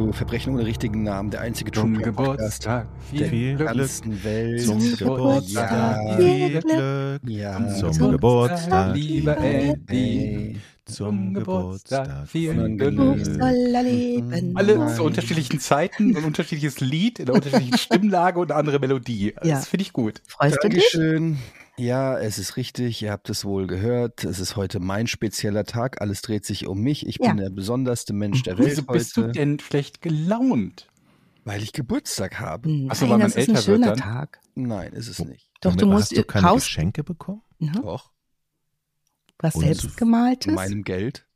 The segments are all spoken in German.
zu Verbrechen ohne richtigen Namen, der einzige Zum Geburtstag der viel Glück. Welt. Zum Geburtstag Ja, viel Glück. ja. Zum Zum Geburtstag, lieber Eddie. Zum Geburtstag viel Glück. Soll er leben. Alle Nein. zu unterschiedlichen Zeiten, ein unterschiedliches Lied, in einer unterschiedlichen Stimmlage und eine andere Melodie. Ja. Das finde ich gut. Freust du dich? Dankeschön. Ja, es ist richtig, ihr habt es wohl gehört. Es ist heute mein spezieller Tag. Alles dreht sich um mich. Ich bin Ja. der besonderste Mensch der Welt Wieso bist du heute, denn schlecht gelaunt? weil ich Geburtstag habe. Nein, Ach so, weil man das ist ein älter wird schöner dann? Tag. Nein, ist es nicht. Doch, Moment du musst hast du keine Geschenke bekommen? ne? Doch, was Und selbst so- gemaltes. von meinem Geld.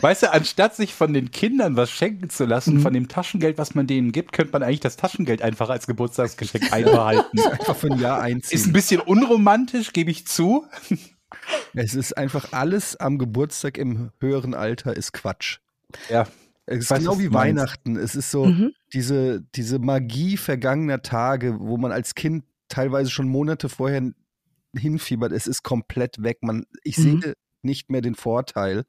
Weißt du, anstatt sich von den Kindern was schenken zu lassen, Mhm. von dem Taschengeld, was man denen gibt, könnte man eigentlich das Taschengeld einfach als Geburtstagsgeschenk einbehalten. Einfach für ein Jahr Ist ein einziehen. bisschen unromantisch, gebe ich zu. Es ist einfach alles am Geburtstag im höheren Alter ist Quatsch. Ja, Es ist genau wie. Weihnachten. Es ist so Mhm. diese, diese Magie vergangener Tage, wo man als Kind teilweise schon Monate vorher hinfiebert. Es ist komplett weg. Man, ich Mhm. sehe nicht mehr den Vorteil.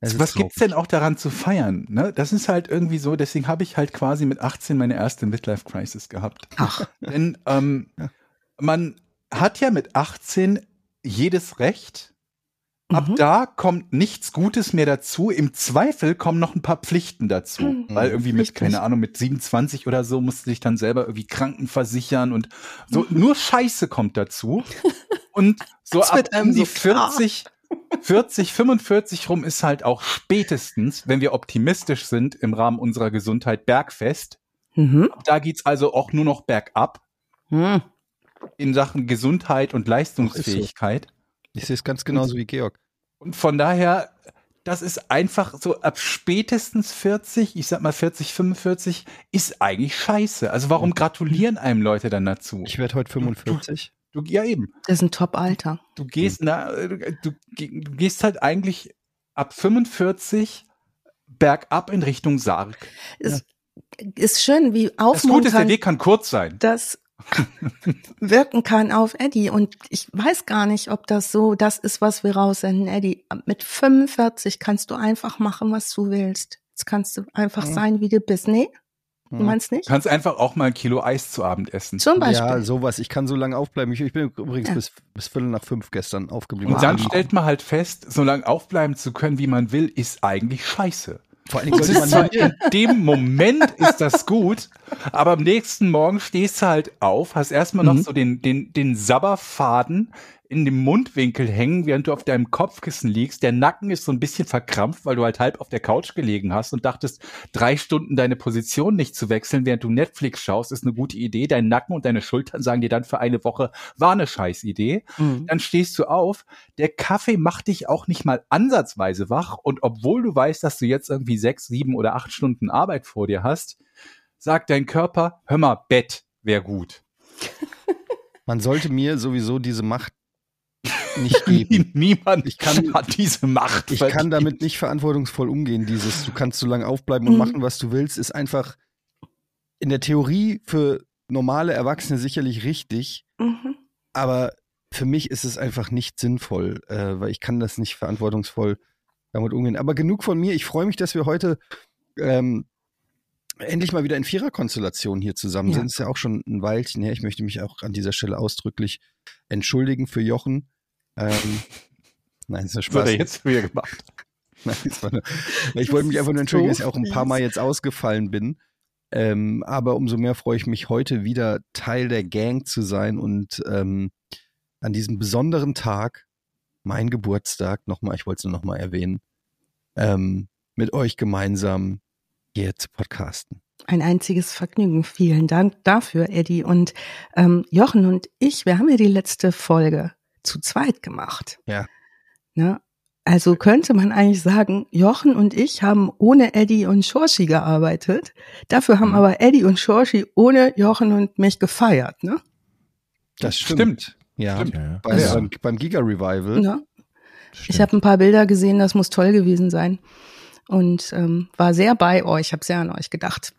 Es Was gibt's traurig. denn auch daran zu feiern? Ne? Das ist halt irgendwie so, deswegen habe ich halt quasi mit 18 meine erste Midlife-Crisis gehabt. Ach, Denn ähm, Ja. man hat ja mit 18 jedes Recht. Ab Mhm. da kommt nichts Gutes mehr dazu. Im Zweifel kommen noch ein paar Pflichten dazu. Mhm. Weil irgendwie mit, Richtig. keine Ahnung, mit 27 oder so musst du dich dann selber irgendwie krankenversichern und so. Mhm. Nur Scheiße kommt dazu. Und so ab um die so klar. 40, 40, 45 rum ist halt auch spätestens, wenn wir optimistisch sind im Rahmen unserer Gesundheit, Bergfest. mhm. Da geht's also auch nur noch bergab Mhm. in Sachen Gesundheit und Leistungsfähigkeit. Ich sehe es ganz genauso wie Georg. Und von daher, das ist einfach so ab spätestens 40, ich sag mal 40, 45, ist eigentlich scheiße. Also warum gratulieren einem Leute dann dazu? Ich werde heute 45. Du, ja eben. Das ist ein Top-Alter. Du gehst, na, du, du du gehst halt eigentlich ab 45 bergab in Richtung Sarg. Ist, ist schön, wie Das Gute ist, der aufmunternd Weg kann kurz sein. das wirken kann auf Eddie. Und ich weiß gar nicht, ob das so das ist, was wir raussenden. Eddie, mit 45 kannst du einfach machen, was du willst. Jetzt kannst du einfach Mhm. sein, wie du bist. Nee, du meinst nicht? Du kannst einfach auch mal ein Kilo Eis zu Abend essen. Zum Beispiel. Ja, sowas. Ich kann so lange aufbleiben. Ich, ich bin übrigens Ja. bis, bis Viertel nach fünf gestern aufgeblieben. Und dann stellt man halt fest, so lange aufbleiben zu können, wie man will, ist eigentlich scheiße. Vor allen Dingen sollte man zwar in dem Moment ist das gut, aber am nächsten Morgen stehst du halt auf, hast erstmal noch Mhm. so den, den, den Sabberfaden in dem Mundwinkel hängen, während du auf deinem Kopfkissen liegst. Der Nacken ist so ein bisschen verkrampft, weil du halt halb auf der Couch gelegen hast und dachtest, drei Stunden deine Position nicht zu wechseln, während du Netflix schaust, ist eine gute Idee. Dein Nacken und deine Schultern sagen dir dann für eine Woche, war eine Scheißidee Mhm. dann stehst du auf. Der Kaffee macht dich auch nicht mal ansatzweise wach. Und obwohl du weißt, dass du jetzt irgendwie sechs, sieben oder acht Stunden Arbeit vor dir hast, sagt dein Körper, hör mal, Bett wäre gut. Man sollte mir sowieso diese Macht nicht geben. Niemand Ich kann- hat diese Macht. Ich kann damit nicht verantwortungsvoll umgehen. Dieses, du kannst so lange aufbleiben und Mhm. machen, was du willst, ist einfach in der Theorie für normale Erwachsene sicherlich richtig, Mhm. aber für mich ist es einfach nicht sinnvoll, äh, weil ich kann das nicht verantwortungsvoll damit umgehen. Aber genug von mir. Ich freue mich, dass wir heute ähm, endlich mal wieder in Viererkonstellation hier zusammen Ja. sind. Ist ja auch schon ein Weilchen her. Ich möchte mich auch an dieser Stelle ausdrücklich entschuldigen für Jochen. Ähm, nein, ist ja Was Spaß. hat er jetzt früher gemacht? Nein, nur, ich wollte mich einfach nur entschuldigen, dass so ich auch ein paar. Mal jetzt ausgefallen bin. Ähm, aber umso mehr freue ich mich heute wieder Teil der Gang zu sein und ähm, an diesem besonderen Tag, mein Geburtstag, nochmal, ich wollte es nur nochmal erwähnen, ähm, mit euch gemeinsam hier zu podcasten. Ein einziges Vergnügen. Vielen Dank dafür, Eddie. Und ähm, Jochen und ich, wir haben ja die letzte Folge zu zweit gemacht. Ja. Ne? Also könnte man eigentlich sagen, Jochen und ich haben ohne Eddie und Shoshi gearbeitet. Dafür haben Mhm. aber Eddie und Shoshi ohne Jochen und mich gefeiert. Ne? Das Stimmt. Ja, Stimmt. Ja, Bei, Ja. Beim, beim Giga Revival. Ne? Ich habe ein paar Bilder gesehen, das muss toll gewesen sein. Und ähm, war sehr bei euch, habe sehr an euch gedacht.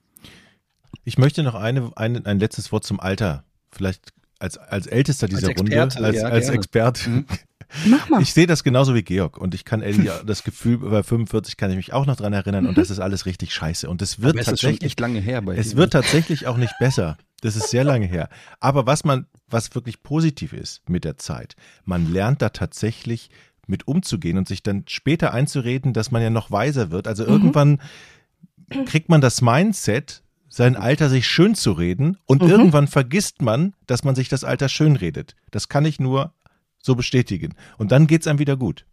Ich möchte noch eine, eine, ein letztes Wort zum Alter vielleicht als, als ältester dieser Als Runde, Experte, als, ja, als. Experte. Mhm. Mach mal. Ich sehe das genauso wie Georg und ich kann Ellie das Gefühl, bei 45 kann ich mich auch noch dran erinnern und das ist alles richtig scheiße. Und es wird tatsächlich echt lange her bei Es dir. wird tatsächlich auch nicht besser. Das ist sehr lange her. Aber was man, was wirklich positiv ist mit der Zeit, man lernt da tatsächlich mit umzugehen und sich dann später einzureden, dass man ja noch weiser wird. Also irgendwann kriegt man das Mindset, sein Alter sich schön zu reden und Mhm. irgendwann vergisst man, dass man sich das Alter schön redet. Das kann ich nur so bestätigen. Und dann geht's einem wieder gut.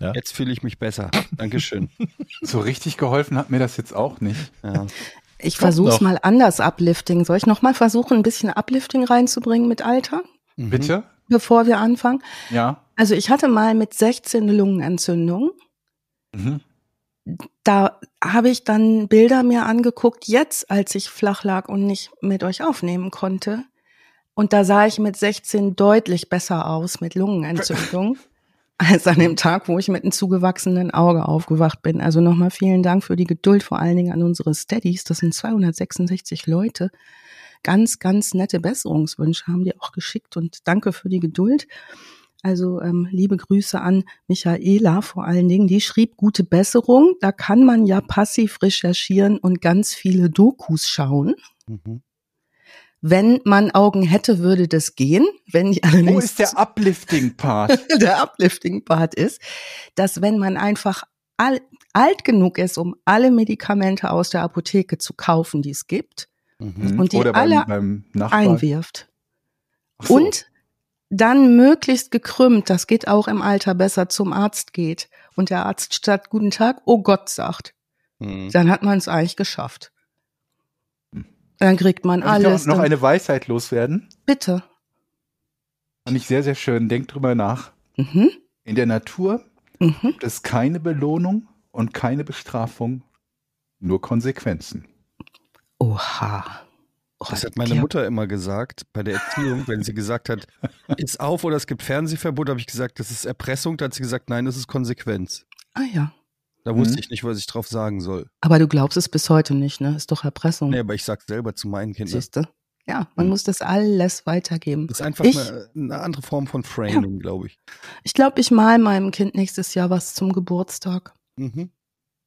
Ja? Jetzt fühle ich mich besser. Dankeschön. So richtig geholfen hat mir das jetzt auch nicht. Ja. Ich versuche es mal anders, Uplifting. Soll ich noch mal versuchen, ein bisschen Uplifting reinzubringen mit Alter, Mhm. Bitte? bevor wir anfangen? Ja. Also ich hatte mal mit 16 eine Lungenentzündung. Mhm. Da habe ich dann Bilder mir angeguckt, jetzt als ich flach lag und nicht mit euch aufnehmen konnte. Und da sah ich mit 16 deutlich besser aus mit Lungenentzündung als an dem Tag, wo ich mit einem zugewachsenen Auge aufgewacht bin. Also nochmal vielen Dank für die Geduld, vor allen Dingen an unsere Steadies. Das sind 266 Leute. Ganz, ganz nette Besserungswünsche haben die auch geschickt und danke für die Geduld. Also ähm, liebe Grüße an Michaela vor allen Dingen. Die schrieb gute Besserung. Da kann man ja passiv recherchieren und ganz viele Dokus schauen. Mhm. Wenn man Augen hätte, würde das gehen. Wenn Wo allerdings ist der Uplifting-Part? der Uplifting-Part ist, dass wenn man einfach all, alt genug ist, um alle Medikamente aus der Apotheke zu kaufen, die es gibt, Mhm. Und die Oder alle beim, beim einwirft. So. Und dann möglichst gekrümmt, das geht auch im Alter besser, zum Arzt geht. Und der Arzt statt Guten Tag, oh Gott sagt, Mhm. dann hat man es eigentlich geschafft. Dann kriegt man ich alles. noch, noch dann- eine Weisheit loswerden? Bitte. Fand ich sehr, sehr schön. Denkt drüber nach. Mhm. In der Natur Mhm. gibt es keine Belohnung und keine Bestrafung, nur Konsequenzen. Oha. Oh, Das hat meine. Mutter immer gesagt bei der Erziehung, wenn sie gesagt hat, ist auf oder es gibt Fernsehverbot, habe ich gesagt, das ist Erpressung. Da hat sie gesagt, nein, das ist Konsequenz. Ah ja. Da wusste Mhm. ich nicht, was ich drauf sagen soll. Aber du glaubst es bis heute nicht, ne? Ist doch Erpressung. Nee, aber ich sag's selber zu meinen Kindern. Siehst du? Ja, man Mhm. muss das alles weitergeben. Das ist einfach Ich- eine, eine andere Form von Framing, glaube ich. Ich glaube, ich mal meinem Kind nächstes Jahr was zum Geburtstag. Mhm.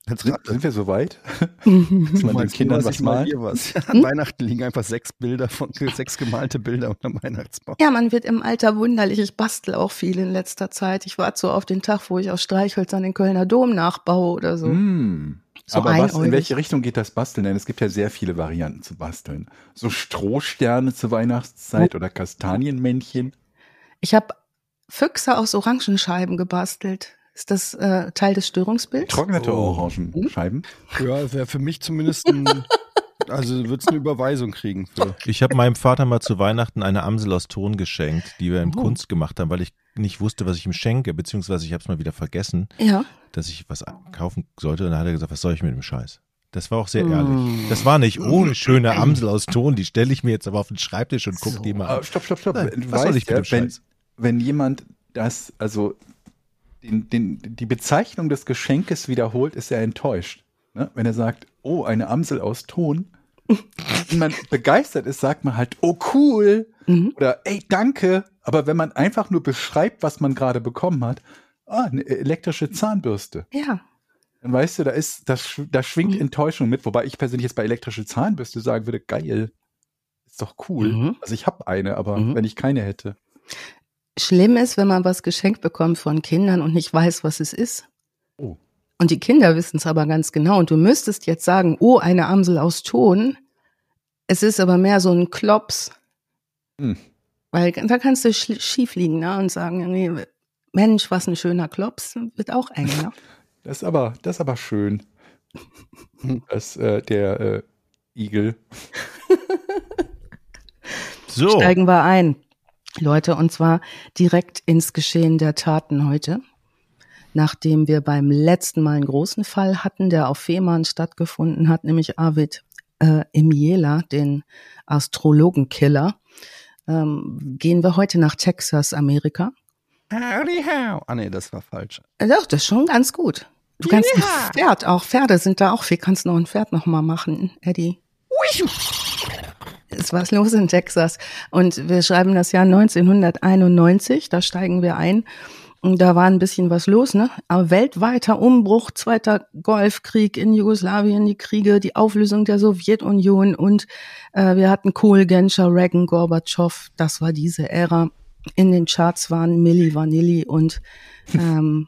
Jetzt Sind, sind wir so weit? Mhm. Dass man den Kindern was mal hier was. An Hm? Weihnachten liegen einfach sechs Bilder von sechs gemalte Bilder unterm Weihnachtsbaum. Ja, man wird im Alter wunderlich. Ich bastel auch viel in letzter Zeit. Ich warte so auf den Tag, wo ich aus Streichhölzern den Kölner Dom nachbaue oder so. Mm. So Aber was, in welche Richtung geht das Basteln? Denn es gibt ja sehr viele Varianten zu basteln. So Strohsterne zur Weihnachtszeit oder Kastanienmännchen. Ich habe Füchse aus Orangenscheiben gebastelt. Ist das äh, Teil des Störungsbilds? Trocknete Oh. Orangenscheiben. Ja, wäre für mich zumindest ein, also wird's eine Überweisung kriegen. Für. Ich habe meinem Vater mal zu Weihnachten eine Amsel aus Ton geschenkt, die wir in Oh. Kunst gemacht haben, weil ich nicht wusste, was ich ihm schenke, beziehungsweise ich habe es mal wieder vergessen, Ja. dass ich was kaufen sollte. Und dann hat er gesagt, was soll ich mit dem Scheiß? Das war auch sehr Mm. ehrlich. Das war nicht, oh, eine schöne Amsel aus Ton, die stelle ich mir jetzt aber auf den Schreibtisch und gucke So. die mal an. stopp, stopp, stopp. Nein, was soll weißt ich mit ja, dem wenn, Scheiß? wenn jemand das, also den, den, die Bezeichnung des Geschenkes wiederholt, ist er enttäuscht. Ne? Wenn er sagt, oh, eine Amsel aus Ton. Wenn man begeistert ist, sagt man halt, oh cool Mhm. oder ey, danke. Aber wenn man einfach nur beschreibt, was man gerade bekommen hat, ah, eine elektrische Zahnbürste, Ja. dann weißt du, da ist, das, sch- da schwingt Mhm. Enttäuschung mit. Wobei ich persönlich jetzt bei elektrische Zahnbürste sagen würde, geil, ist doch cool. Mhm. Also ich habe eine, aber Mhm. wenn ich keine hätte. Schlimm ist, wenn man was geschenkt bekommt von Kindern und nicht weiß, was es ist. Oh. Und die Kinder wissen es aber ganz genau. Und du müsstest jetzt sagen, oh, eine Amsel aus Ton. Es ist aber mehr so ein Klops. Hm. Weil da kannst du sch- schief liegen ne? und sagen, nee, Mensch, was ein schöner Klops. Wird auch eng. Ne? Das ist aber, das ist aber schön. Hm. dass äh, der äh, Igel. So, Steigen wir ein, Leute, und zwar direkt ins Geschehen der Taten heute. Nachdem wir beim letzten Mal einen großen Fall hatten, der auf Fehmarn stattgefunden hat, nämlich Arvid äh, Imiela, den Astrologenkiller, ähm, gehen wir heute nach Texas, Amerika. Howdy how. Ah nee, das war falsch. Äh, Doch, das ist schon ganz gut. Du kannst ein Pferd, auch Pferde sind da auch viel. Kannst noch ein Pferd noch mal machen, Eddie. Ist was los in Texas. Und wir schreiben das Jahr 1991, da steigen wir ein. Und da war ein bisschen was los, ne? Aber weltweiter Umbruch, Zweiter Golfkrieg in Jugoslawien, die Kriege, die Auflösung der Sowjetunion und äh, wir hatten Kohl, Genscher, Reagan, Gorbatschow. Das war diese Ära. In den Charts waren Milli Vanilli und ähm,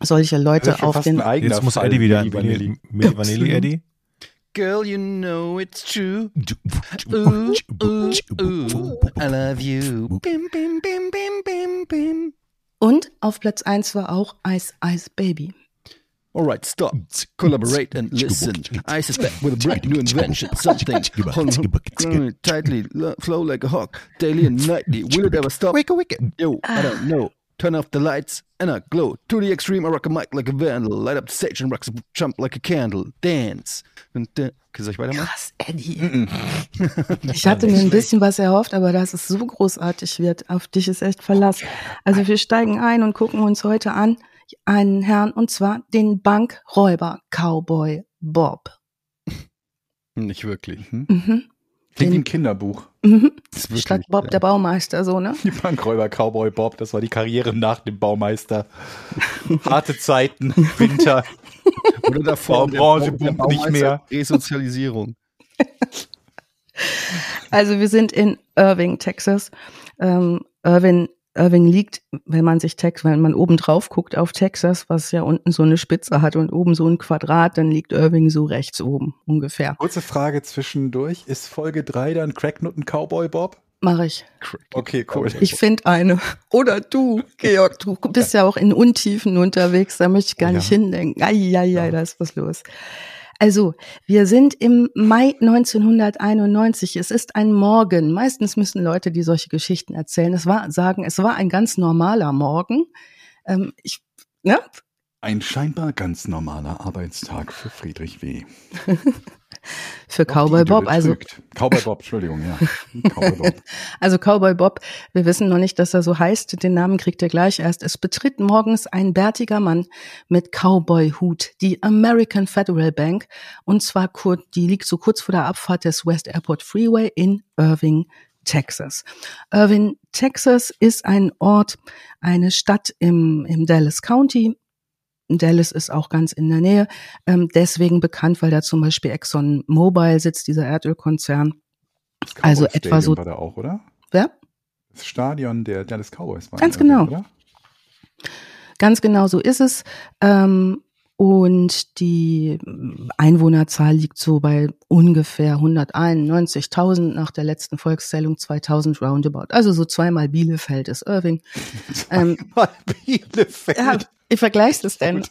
solche Leute auf den. Jetzt muss Eddie wieder. Milli Vanilli. Milli Vanilli, Eddie. Girl, you know it's true. Ooh, ooh, ooh, I love you. Bim, bim, bim, bim, bim, bim. Und auf Platz eins war auch Ice Ice Baby. Alright, stop. Collaborate and listen. I suspect with a brand new invention, something hold on tightly, lo- flow like a hawk, daily and nightly. Will it ever stop? Yo, I don't know. Turn off the lights and I glow. To the extreme, I rock a mic like a vandal. Light up the stage and rock the jump like a candle. Dance. Und, äh, soll ich weitermachen? Krass, Eddie. Ich hatte mir ein bisschen was erhofft, aber dass es so großartig wird, auf dich ist echt Verlass. Also wir steigen ein und gucken uns heute an einen Herrn und zwar den Bankräuber Cowboy Bob. Nicht wirklich. Mhm. Klingt wie ein Kinderbuch. Mhm. Statt Bob der Baumeister, so, ne? Die Bankräuber Cowboy Bob, das war die Karriere nach dem Baumeister. Harte Zeiten, Winter. Oder davor. Baubranche der boomt nicht mehr. Resozialisierung. Also wir sind in Irving, Texas. Ähm, Irving, Irving liegt, wenn man sich Tex, wenn man oben drauf guckt auf Texas, was ja unten so eine Spitze hat und oben so ein Quadrat, dann liegt Irving so rechts oben ungefähr. Kurze Frage zwischendurch. Ist Folge 3 dann Cracknutten Cowboy Bob? Mache ich. Okay, cool. Ich finde eine. Oder du, Georg, du bist ja auch in Untiefen unterwegs, da möchte ich gar ja. nicht hindenken. Eieiei, da ist was los. Also, wir sind im Mai 1991. Es ist ein Morgen. Meistens müssen Leute, die solche Geschichten erzählen, es war, sagen, es war ein ganz normaler Morgen. Ähm, ich, ne? Ein scheinbar ganz normaler Arbeitstag für Friedrich W. Für Doch, Cowboy Bob, also. Cowboy Bob, Entschuldigung, ja. Cowboy Bob. Also Cowboy Bob, wir wissen noch nicht, dass er so heißt. Den Namen kriegt er gleich erst. Es betritt morgens ein bärtiger Mann mit Cowboy-Hut, die American Federal Bank. Und zwar kurz, die liegt so kurz vor der Abfahrt des West Airport Freeway in Irving, Texas. Irving, Texas ist ein Ort, eine Stadt im, im Dallas County. Dallas ist auch ganz in der Nähe, ähm, deswegen bekannt, weil da zum Beispiel Exxon Mobil sitzt, dieser Erdölkonzern. Also Cowboy etwa so- Stadium War da auch, oder? Wer? Das Stadion der Dallas Cowboys war. Ganz genau. Oder? Ganz genau so ist es. Ähm, und die Einwohnerzahl liegt so bei ungefähr 191.000 nach der letzten Volkszählung 2000 roundabout. Also so zweimal Bielefeld ist Irving. Ähm, Mal Bielefeld. ja, wie vergleichst es denn?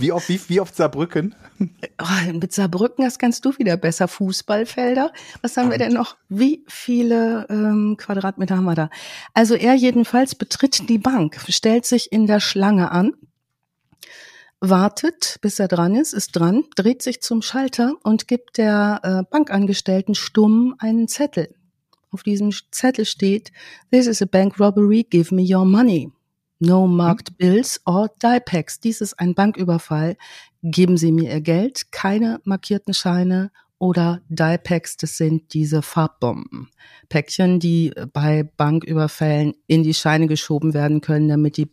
Wie oft, wie, wie oft Saarbrücken? Oh, mit Saarbrücken, das kannst du wieder besser. Fußballfelder. Was haben wir denn noch? Wie viele ähm, Quadratmeter haben wir da? Also er jedenfalls betritt die Bank, stellt sich in der Schlange an, wartet, bis er dran ist, ist dran, dreht sich zum Schalter und gibt der äh, Bankangestellten stumm einen Zettel. Auf diesem Zettel steht, This is a bank robbery, give me your money. No marked bills or die packs. Dies ist ein Banküberfall. Geben Sie mir Ihr Geld, keine markierten Scheine oder die packs. Das sind diese Farbbomben. Päckchen, die bei Banküberfällen in die Scheine geschoben werden können, damit die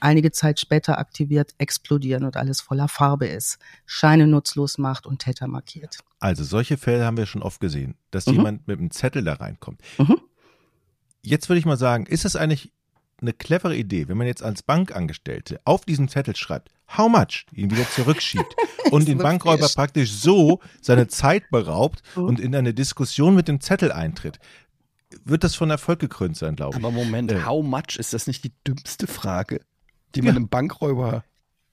einige Zeit später aktiviert explodieren und alles voller Farbe ist. Scheine nutzlos macht und Täter markiert. Also solche Fälle haben wir schon oft gesehen, dass Mhm. jemand mit einem Zettel da reinkommt. Mhm. Jetzt würde ich mal sagen, ist es eigentlich eine clevere Idee, wenn man jetzt als Bankangestellte auf diesen Zettel schreibt, how much, ihn wieder zurückschiebt und den Bankräuber viel. praktisch so seine Zeit beraubt Mhm. und in eine Diskussion mit dem Zettel eintritt, wird das von Erfolg gekrönt sein, glaube ich. Aber Moment, Äh. how much ist das nicht die dümmste Frage, die Ja. man einem Bankräuber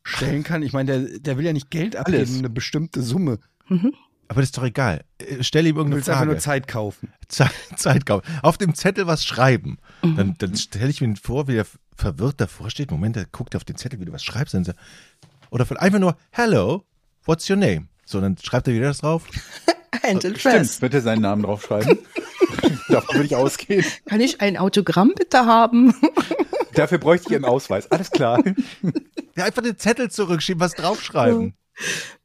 stellen kann? Ich meine, der, der will ja nicht Geld abgeben, Alles. eine bestimmte Summe. Mhm. Aber das ist doch egal. Äh, Stell ihm Du irgendeine willst einfach Frage. nur Zeit kaufen. Zeit, Zeit kaufen. Auf dem Zettel was schreiben. Dann, dann stelle ich mir vor, wie er verwirrt davor steht. Moment, er guckt auf den Zettel, wie du was schreibst. Dann er- Oder einfach nur, hello, what's your name? So, dann schreibt er wieder das drauf. And address. Stimmt, wird er seinen Namen draufschreiben? Davon würde ich ausgehen. Kann ich ein Autogramm bitte haben? Dafür bräuchte ich einen Ausweis. Alles klar. Ja, einfach den Zettel zurückschieben, was draufschreiben.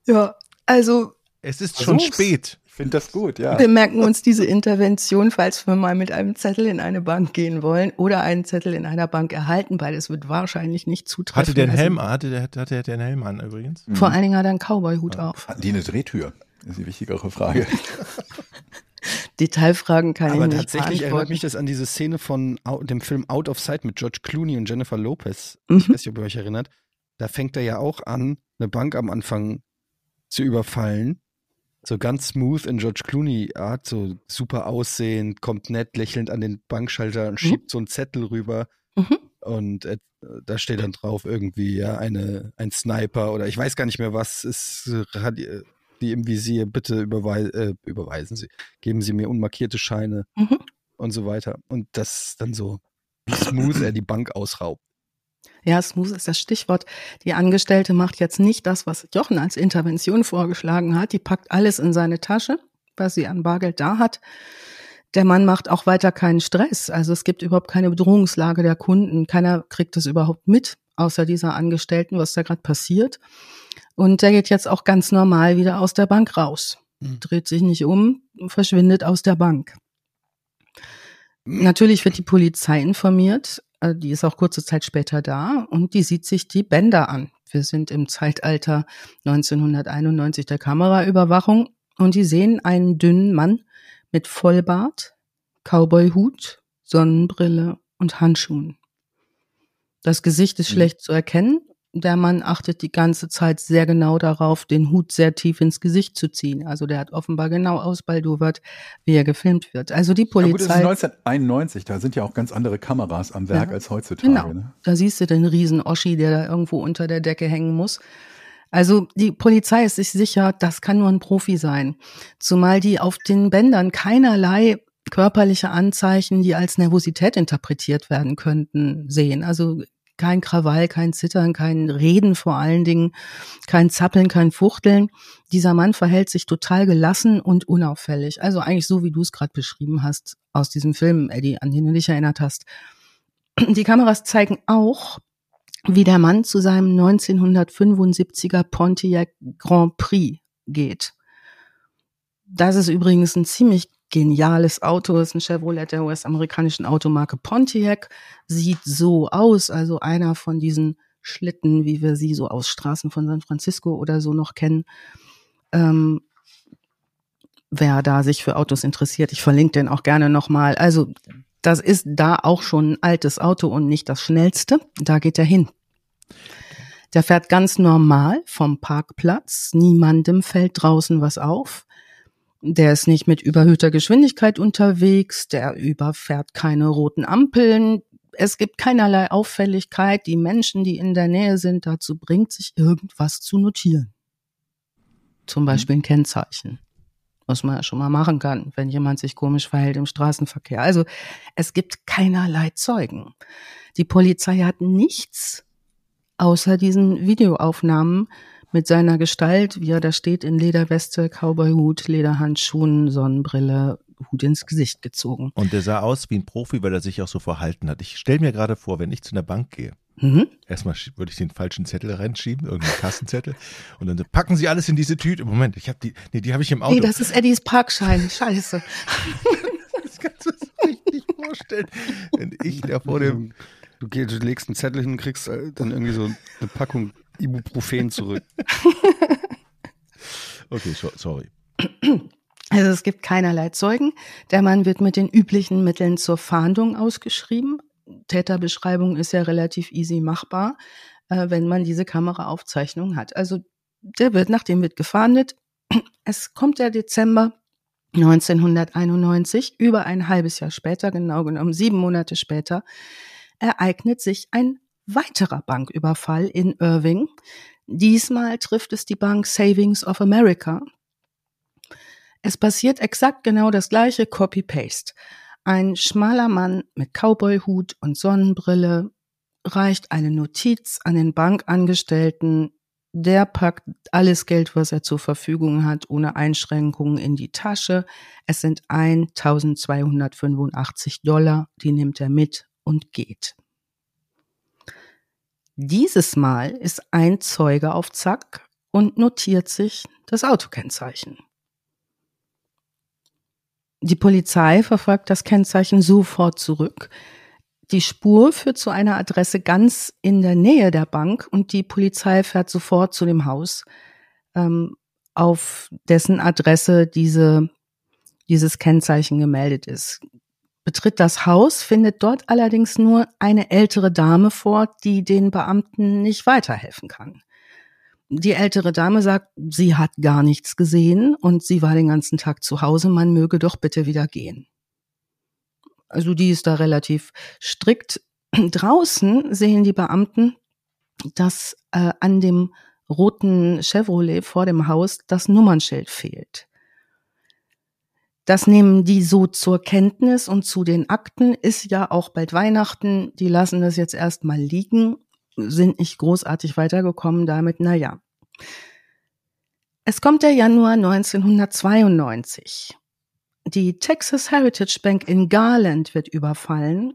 ja, also Es ist schon Versuch's. spät. finde das gut, ja. Wir merken uns diese Intervention, falls wir mal mit einem Zettel in eine Bank gehen wollen oder einen Zettel in einer Bank erhalten, weil es wird wahrscheinlich nicht zutreffen. Hatte der einen Also, Helm, hatte der, hatte der den Helm an übrigens? Vor allen Dingen hat er einen Cowboy-Hut auf. Hatten die eine Drehtür? Das ist die wichtigere Frage. Detailfragen kann Aber ich nicht tatsächlich erinnert mich das an diese Szene von dem Film Out of Sight mit George Clooney und Jennifer Lopez. Ich Mhm. weiß nicht, ob ihr euch erinnert. Da fängt er ja auch an, eine Bank am Anfang zu überfallen. So ganz smooth in George Clooney-Art, so super aussehend, kommt nett lächelnd an den Bankschalter und schiebt so einen Zettel rüber. Mhm. Und äh, da steht dann drauf irgendwie, ja, eine, ein Sniper oder ich weiß gar nicht mehr was ist, die im Visier, bitte überwei äh, überweisen Sie, geben Sie mir unmarkierte Scheine Mhm. und so weiter. Und das dann so, wie smooth er die Bank ausraubt. Ja, smooth ist das Stichwort. Die Angestellte macht jetzt nicht das, was Jochen als Intervention vorgeschlagen hat. Die packt alles in seine Tasche, was sie an Bargeld da hat. Der Mann macht auch weiter keinen Stress. Also es gibt überhaupt keine Bedrohungslage der Kunden. Keiner kriegt es überhaupt mit, außer dieser Angestellten, was da gerade passiert. Und der geht jetzt auch ganz normal wieder aus der Bank raus. Mhm. Dreht sich nicht um, verschwindet aus der Bank. Natürlich wird die Polizei informiert. Äh, Die ist auch kurze Zeit später da und die sieht sich die Bänder an. Wir sind im Zeitalter 1991 der Kameraüberwachung und die sehen einen dünnen Mann mit Vollbart, Cowboyhut, Sonnenbrille und Handschuhen. Das Gesicht ist Mhm. schlecht zu erkennen. Der Mann achtet die ganze Zeit sehr genau darauf, den Hut sehr tief ins Gesicht zu ziehen. Also der hat offenbar genau ausbaldowert, wie er gefilmt wird. Also die Ja, gut, es ist Polizei. 1991, da sind ja auch ganz andere Kameras am Werk Ja. als heutzutage. Genau. Ne? Da siehst du den riesen Oschi, der da irgendwo unter der Decke hängen muss. Also die Polizei ist sich sicher, das kann nur ein Profi sein. Zumal die auf den Bändern keinerlei körperliche Anzeichen, die als Nervosität interpretiert werden könnten, sehen. Also kein Krawall, kein Zittern, kein Reden vor allen Dingen, kein Zappeln, kein Fuchteln. Dieser Mann verhält sich total gelassen und unauffällig. Also eigentlich so, wie du es gerade beschrieben hast aus diesem Film, Eddie, an den du dich erinnert hast. Die Kameras zeigen auch, wie der Mann zu seinem 1975er Pontiac Grand Prix geht. Das ist übrigens ein ziemlich geniales Auto, ist ein Chevrolet der US-amerikanischen Automarke Pontiac, sieht so aus, also einer von diesen Schlitten, wie wir sie so aus Straßen von San Francisco oder so noch kennen. Ähm, wer da sich für Autos interessiert, ich verlinke den auch gerne nochmal. Also das ist da auch schon ein altes Auto und nicht das schnellste. Da geht er hin. Der fährt ganz normal vom Parkplatz. Niemandem fällt draußen was auf. Der ist nicht mit überhöhter Geschwindigkeit unterwegs. Der überfährt keine roten Ampeln. Es gibt keinerlei Auffälligkeit. Die Menschen, die in der Nähe sind, dazu bringt sich irgendwas zu notieren. Zum Beispiel ein Kennzeichen was man ja schon mal machen kann, wenn jemand sich komisch verhält im Straßenverkehr. Also es gibt keinerlei Zeugen. Die Polizei hat nichts außer diesen Videoaufnahmen mit seiner Gestalt, wie er da steht in Lederweste, Cowboyhut, Lederhandschuhen, Sonnenbrille, Hut ins Gesicht gezogen. Und der sah aus wie ein Profi, weil er sich auch so verhalten hat. Ich stelle mir gerade vor, wenn ich zu einer Bank gehe, Mhm. erstmal würde ich den falschen Zettel reinschieben, irgendeinen Kassenzettel, und dann so, packen Sie alles in diese Tüte. Moment, ich habe die, nee, die habe ich im Auto. Nee, das ist Eddies Parkschein. Scheiße. das kannst du dir nicht vorstellen. Wenn ich da vor dem, Du, gehst, du legst einen Zettel hin und kriegst äh, dann irgendwie so eine Packung Ibuprofen zurück. okay, so, sorry. Also es gibt keinerlei Zeugen. Der Mann wird mit den üblichen Mitteln zur Fahndung ausgeschrieben. Täterbeschreibung ist ja relativ easy machbar, äh, wenn man diese Kameraaufzeichnung hat. Also der wird, nach dem wird gefahndet. Es kommt der Dezember 1991, über ein halbes Jahr später, genau genommen sieben Monate später, ereignet sich ein weiterer Banküberfall in Irving. Diesmal trifft es die Bank Savings of America. Es passiert exakt genau das gleiche Copy-Paste. Ein schmaler Mann mit Cowboyhut und Sonnenbrille reicht eine Notiz an den Bankangestellten. Der packt alles Geld, was er zur Verfügung hat, ohne Einschränkungen in die Tasche. Es sind 1285 Dollar, die nimmt er mit und geht. Dieses Mal ist ein Zeuge auf Zack und notiert sich das Autokennzeichen. Die Polizei verfolgt das Kennzeichen sofort zurück. Die Spur führt zu einer Adresse ganz in der Nähe der Bank und die Polizei fährt sofort zu dem Haus, ähm, auf dessen Adresse diese, dieses Kennzeichen gemeldet ist. Betritt das Haus, findet dort allerdings nur eine ältere Dame vor, die den Beamten nicht weiterhelfen kann. Die ältere Dame sagt, sie hat gar nichts gesehen und sie war den ganzen Tag zu Hause, man möge doch bitte wieder gehen. Also die ist da relativ strikt. Draußen sehen die Beamten, dass äh, an dem roten Chevrolet vor dem Haus das Nummernschild fehlt. Das nehmen die so zur Kenntnis und zu den Akten ist ja auch bald Weihnachten. Die lassen das jetzt erstmal liegen, sind nicht großartig weitergekommen damit. Naja. Es kommt der Januar 1992. Die Texas Heritage Bank in Garland wird überfallen.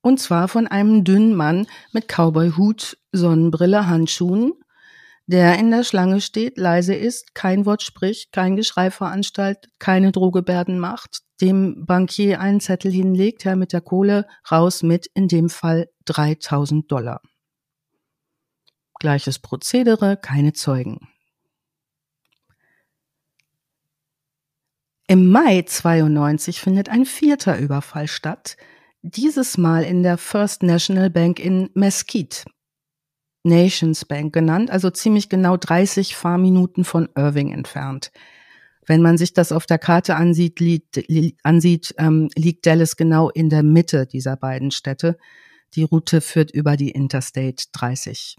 Und zwar von einem dünnen Mann mit Cowboyhut, Sonnenbrille, Handschuhen der in der Schlange steht, leise ist, kein Wort spricht, kein Geschrei veranstaltet, keine Drohgebärden macht, dem Bankier einen Zettel hinlegt, Herr mit der Kohle, raus mit, in dem Fall 3000 Dollar. Gleiches Prozedere, keine Zeugen. Im Mai 92 findet ein vierter Überfall statt, dieses Mal in der First National Bank in Mesquite, Nations Bank genannt, also ziemlich genau 30 Fahrminuten von Irving entfernt. Wenn man sich das auf der Karte ansieht, liegt, ansieht, ähm, liegt Dallas genau in der Mitte dieser beiden Städte. Die Route führt über die Interstate 30.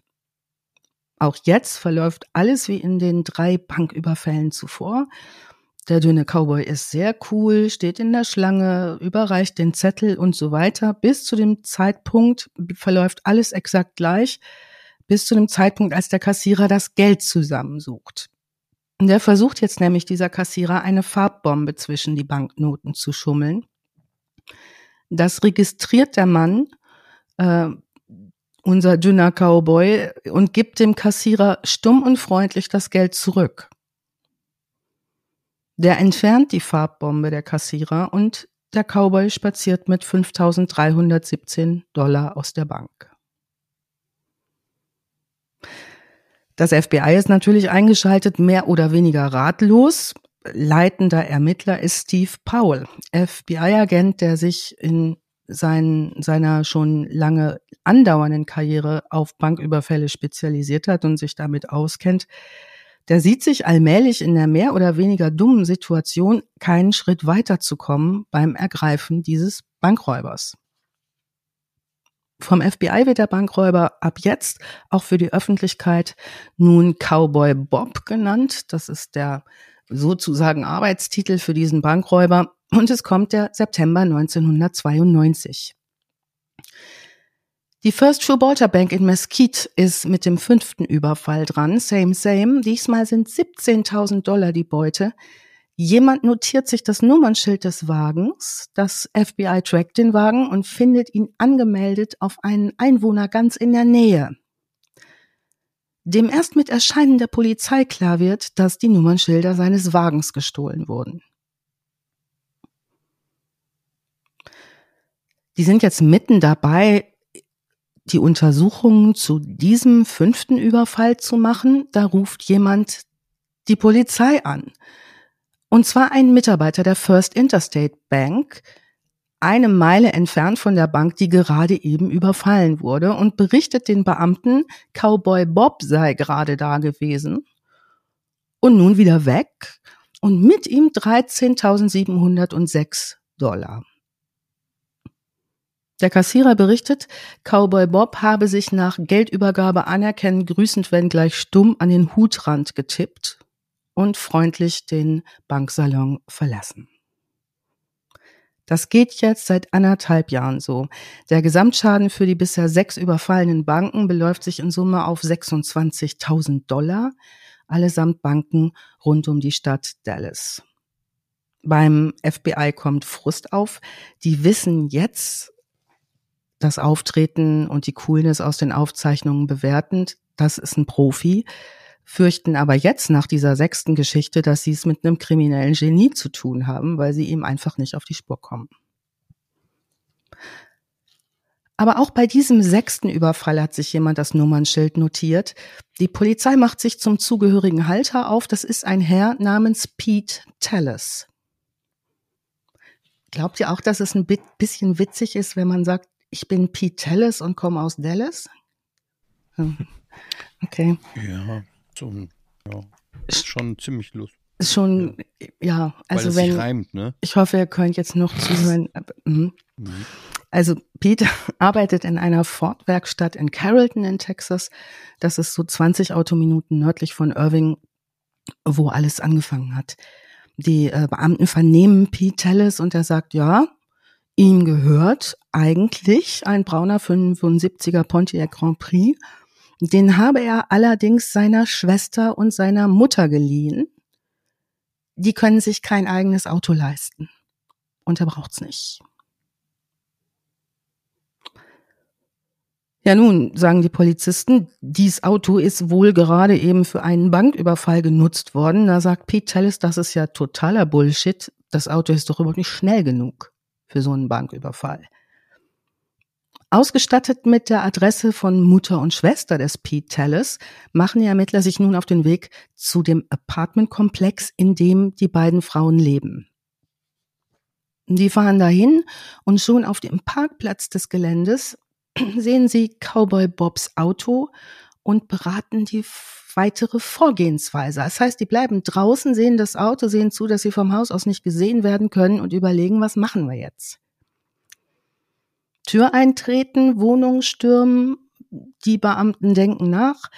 Auch jetzt verläuft alles wie in den drei Banküberfällen zuvor. Der dünne Cowboy ist sehr cool, steht in der Schlange, überreicht den Zettel und so weiter. Bis zu dem Zeitpunkt verläuft alles exakt gleich bis zu dem Zeitpunkt, als der Kassierer das Geld zusammensucht. Der versucht jetzt nämlich dieser Kassierer eine Farbbombe zwischen die Banknoten zu schummeln. Das registriert der Mann, äh, unser dünner Cowboy, und gibt dem Kassierer stumm und freundlich das Geld zurück. Der entfernt die Farbbombe der Kassierer und der Cowboy spaziert mit 5317 Dollar aus der Bank. Das FBI ist natürlich eingeschaltet, mehr oder weniger ratlos. Leitender Ermittler ist Steve Powell, FBI-Agent, der sich in sein, seiner schon lange andauernden Karriere auf Banküberfälle spezialisiert hat und sich damit auskennt. Der sieht sich allmählich in der mehr oder weniger dummen Situation, keinen Schritt weiterzukommen beim Ergreifen dieses Bankräubers. Vom FBI wird der Bankräuber ab jetzt auch für die Öffentlichkeit nun Cowboy Bob genannt. Das ist der sozusagen Arbeitstitel für diesen Bankräuber. Und es kommt der September 1992. Die First Gibraltar Bank in Mesquite ist mit dem fünften Überfall dran. Same, same. Diesmal sind 17.000 Dollar die Beute. Jemand notiert sich das Nummernschild des Wagens, das FBI trackt den Wagen und findet ihn angemeldet auf einen Einwohner ganz in der Nähe. Dem erst mit Erscheinen der Polizei klar wird, dass die Nummernschilder seines Wagens gestohlen wurden. Die sind jetzt mitten dabei, die Untersuchungen zu diesem fünften Überfall zu machen. Da ruft jemand die Polizei an. Und zwar ein Mitarbeiter der First Interstate Bank, eine Meile entfernt von der Bank, die gerade eben überfallen wurde und berichtet den Beamten, Cowboy Bob sei gerade da gewesen und nun wieder weg und mit ihm 13.706 Dollar. Der Kassierer berichtet, Cowboy Bob habe sich nach Geldübergabe anerkennend grüßend, wenn gleich stumm an den Hutrand getippt und freundlich den Banksalon verlassen. Das geht jetzt seit anderthalb Jahren so. Der Gesamtschaden für die bisher sechs überfallenen Banken beläuft sich in Summe auf 26.000 Dollar, allesamt Banken rund um die Stadt Dallas. Beim FBI kommt Frust auf. Die wissen jetzt das Auftreten und die Coolness aus den Aufzeichnungen bewertend. Das ist ein Profi fürchten aber jetzt nach dieser sechsten Geschichte, dass sie es mit einem kriminellen Genie zu tun haben, weil sie ihm einfach nicht auf die Spur kommen. Aber auch bei diesem sechsten Überfall hat sich jemand das Nummernschild notiert. Die Polizei macht sich zum zugehörigen Halter auf. Das ist ein Herr namens Pete Tallis. Glaubt ihr auch, dass es ein bisschen witzig ist, wenn man sagt, ich bin Pete Tallis und komme aus Dallas? Hm. Okay. Ja, so, ja. Ist schon ziemlich lustig. Ist schon, ja, also Weil es wenn. reimt, ne? Ich hoffe, ihr könnt jetzt noch zuhören. Mhm. Mhm. Also Pete arbeitet in einer Ford-Werkstatt in Carrollton in Texas. Das ist so 20 Autominuten nördlich von Irving, wo alles angefangen hat. Die äh, Beamten vernehmen Pete Tellis und er sagt, ja, ihm gehört eigentlich ein brauner 75er Pontiac Grand Prix. Den habe er allerdings seiner Schwester und seiner Mutter geliehen. Die können sich kein eigenes Auto leisten. Und er braucht's nicht. Ja nun, sagen die Polizisten, dies Auto ist wohl gerade eben für einen Banküberfall genutzt worden. Da sagt Pete Tellis, das ist ja totaler Bullshit. Das Auto ist doch überhaupt nicht schnell genug für so einen Banküberfall. Ausgestattet mit der Adresse von Mutter und Schwester des Pete Tellis machen die Ermittler sich nun auf den Weg zu dem Apartmentkomplex, in dem die beiden Frauen leben. Die fahren dahin und schon auf dem Parkplatz des Geländes sehen sie Cowboy Bobs Auto und beraten die weitere Vorgehensweise. Das heißt, die bleiben draußen, sehen das Auto, sehen zu, dass sie vom Haus aus nicht gesehen werden können und überlegen, was machen wir jetzt? Tür eintreten, Wohnung stürmen, die Beamten denken nach,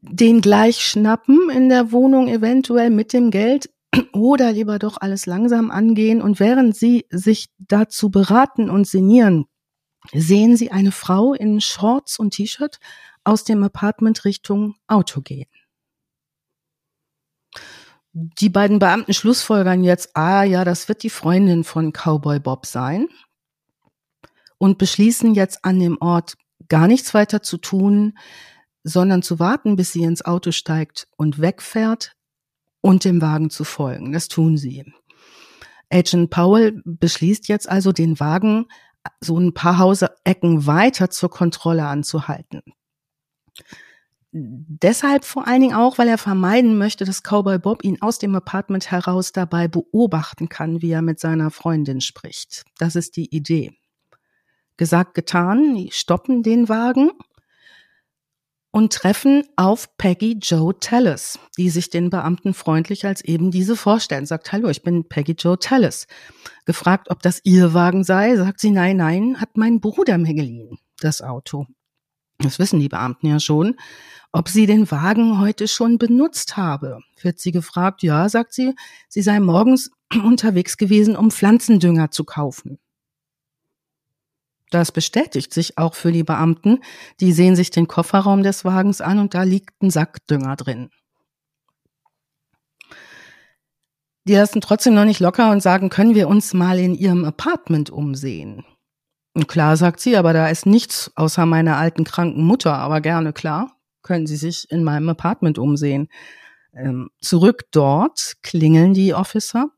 den gleich schnappen in der Wohnung eventuell mit dem Geld oder lieber doch alles langsam angehen und während sie sich dazu beraten und sinnieren, sehen sie eine Frau in Shorts und T-Shirt aus dem Apartment Richtung Auto gehen. Die beiden Beamten schlussfolgern jetzt, ah ja, das wird die Freundin von Cowboy Bob sein und beschließen jetzt an dem Ort gar nichts weiter zu tun, sondern zu warten, bis sie ins Auto steigt und wegfährt und dem Wagen zu folgen. Das tun sie. Agent Powell beschließt jetzt also, den Wagen so ein paar Hausecken weiter zur Kontrolle anzuhalten. Deshalb vor allen Dingen auch, weil er vermeiden möchte, dass Cowboy Bob ihn aus dem Apartment heraus dabei beobachten kann, wie er mit seiner Freundin spricht. Das ist die Idee. Gesagt, getan, die stoppen den Wagen und treffen auf Peggy Joe Tallis, die sich den Beamten freundlich als eben diese vorstellen. Sagt, hallo, ich bin Peggy Joe Tallis. Gefragt, ob das ihr Wagen sei, sagt sie, nein, nein, hat mein Bruder mir geliehen, das Auto. Das wissen die Beamten ja schon. Ob sie den Wagen heute schon benutzt habe, wird sie gefragt. Ja, sagt sie, sie sei morgens unterwegs gewesen, um Pflanzendünger zu kaufen. Das bestätigt sich auch für die Beamten. Die sehen sich den Kofferraum des Wagens an und da liegt ein Sack Dünger drin. Die lassen trotzdem noch nicht locker und sagen, können wir uns mal in ihrem Apartment umsehen? Und klar, sagt sie, aber da ist nichts außer meiner alten kranken Mutter, aber gerne klar, können Sie sich in meinem Apartment umsehen. Ähm, zurück dort klingeln die Officer.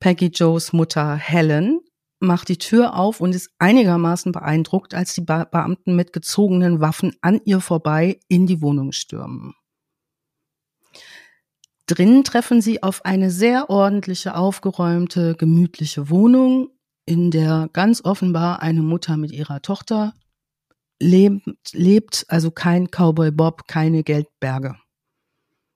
Peggy Joes Mutter Helen macht die Tür auf und ist einigermaßen beeindruckt, als die Be Beamten mit gezogenen Waffen an ihr vorbei in die Wohnung stürmen. Drinnen treffen sie auf eine sehr ordentliche, aufgeräumte, gemütliche Wohnung, in der ganz offenbar eine Mutter mit ihrer Tochter lebt, lebt also kein Cowboy Bob, keine Geldberge.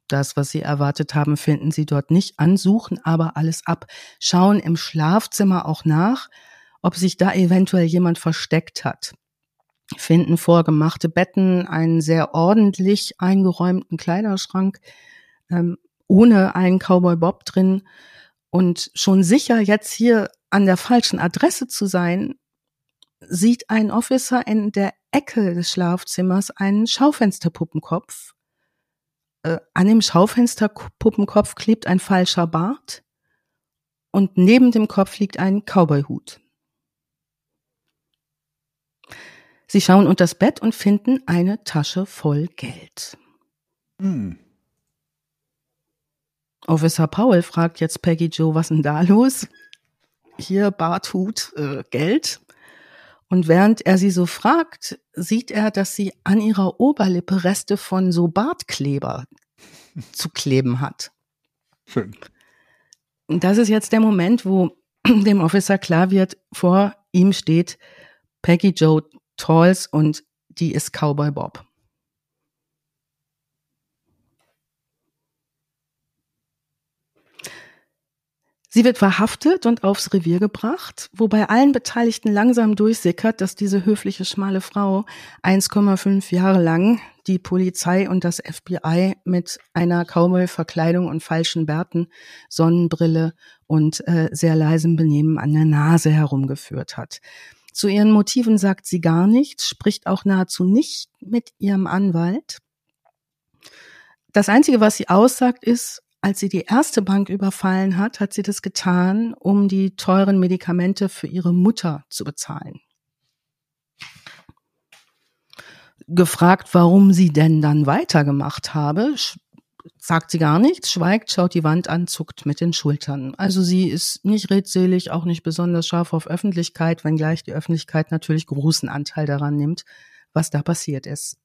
Das, was Sie erwartet haben, finden Sie dort nicht an, suchen aber alles ab, schauen im Schlafzimmer auch nach, ob sich da eventuell jemand versteckt hat. Finden vorgemachte Betten, einen sehr ordentlich eingeräumten Kleiderschrank, ähm, ohne einen Cowboy Bob drin und schon sicher jetzt hier an der falschen Adresse zu sein, sieht ein Officer in der Ecke des Schlafzimmers einen Schaufensterpuppenkopf. Äh, an dem Schaufensterpuppenkopf klebt ein falscher Bart und neben dem Kopf liegt ein Cowboyhut. Sie schauen unter das Bett und finden eine Tasche voll Geld. Hm. Officer Powell fragt jetzt Peggy Joe, was denn da los? Hier Barthut, äh, Geld. Und während er sie so fragt, sieht er, dass sie an ihrer Oberlippe Reste von so Bartkleber zu kleben hat. Schön. Und das ist jetzt der Moment, wo dem Officer klar wird, vor ihm steht Peggy Joe Talls und die ist Cowboy Bob. Sie wird verhaftet und aufs Revier gebracht, wobei allen Beteiligten langsam durchsickert, dass diese höfliche schmale Frau 1,5 Jahre lang die Polizei und das FBI mit einer Cowboy-Verkleidung und falschen Bärten, Sonnenbrille und äh, sehr leisem Benehmen an der Nase herumgeführt hat. Zu ihren Motiven sagt sie gar nichts, spricht auch nahezu nicht mit ihrem Anwalt. Das Einzige, was sie aussagt, ist, als sie die erste Bank überfallen hat, hat sie das getan, um die teuren Medikamente für ihre Mutter zu bezahlen. Gefragt, warum sie denn dann weitergemacht habe, sagt sie gar nichts, schweigt, schaut die Wand an, zuckt mit den Schultern. Also sie ist nicht redselig, auch nicht besonders scharf auf Öffentlichkeit, wenngleich die Öffentlichkeit natürlich großen Anteil daran nimmt, was da passiert ist.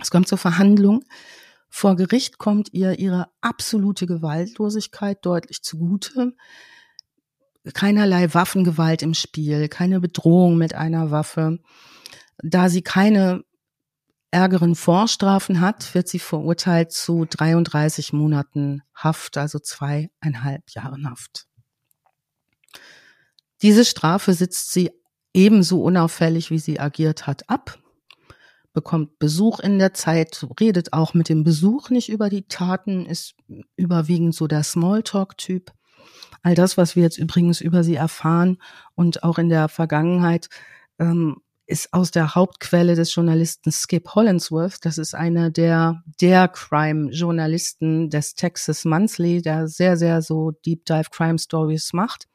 Es kommt zur Verhandlung. Vor Gericht kommt ihr ihre absolute Gewaltlosigkeit deutlich zugute. Keinerlei Waffengewalt im Spiel, keine Bedrohung mit einer Waffe. Da sie keine ärgeren Vorstrafen hat, wird sie verurteilt zu 33 Monaten Haft, also zweieinhalb Jahren Haft. Diese Strafe sitzt sie ebenso unauffällig, wie sie agiert hat, ab bekommt Besuch in der Zeit, redet auch mit dem Besuch nicht über die Taten, ist überwiegend so der Smalltalk-Typ. All das, was wir jetzt übrigens über sie erfahren und auch in der Vergangenheit, ähm, ist aus der Hauptquelle des Journalisten Skip Hollandsworth. Das ist einer der, der Crime-Journalisten des Texas Monthly, der sehr, sehr so Deep Dive Crime Stories macht.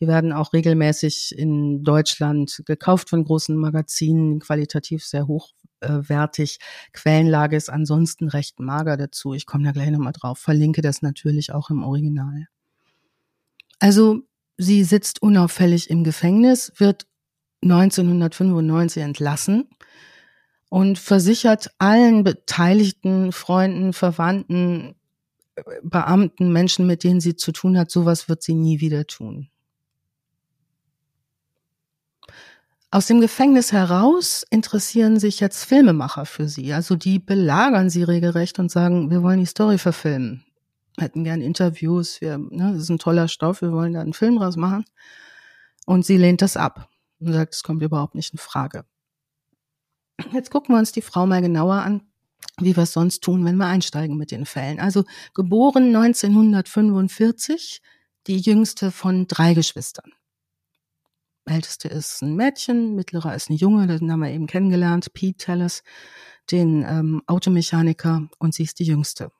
Die werden auch regelmäßig in Deutschland gekauft von großen Magazinen, qualitativ sehr hoch wertig. Quellenlage ist ansonsten recht mager dazu. Ich komme da gleich nochmal drauf. Verlinke das natürlich auch im Original. Also sie sitzt unauffällig im Gefängnis, wird 1995 entlassen und versichert allen beteiligten Freunden, Verwandten, Beamten, Menschen, mit denen sie zu tun hat, sowas wird sie nie wieder tun. Aus dem Gefängnis heraus interessieren sich jetzt Filmemacher für sie. Also die belagern sie regelrecht und sagen, wir wollen die Story verfilmen. Hätten gern Interviews, wir, ne, das ist ein toller Stoff, wir wollen da einen Film draus machen. Und sie lehnt das ab und sagt, es kommt überhaupt nicht in Frage. Jetzt gucken wir uns die Frau mal genauer an, wie wir es sonst tun, wenn wir einsteigen mit den Fällen. Also geboren 1945, die jüngste von drei Geschwistern. Älteste ist ein Mädchen, mittlerer ist ein Junge, den haben wir eben kennengelernt, Pete Tellis, den ähm, Automechaniker und sie ist die Jüngste.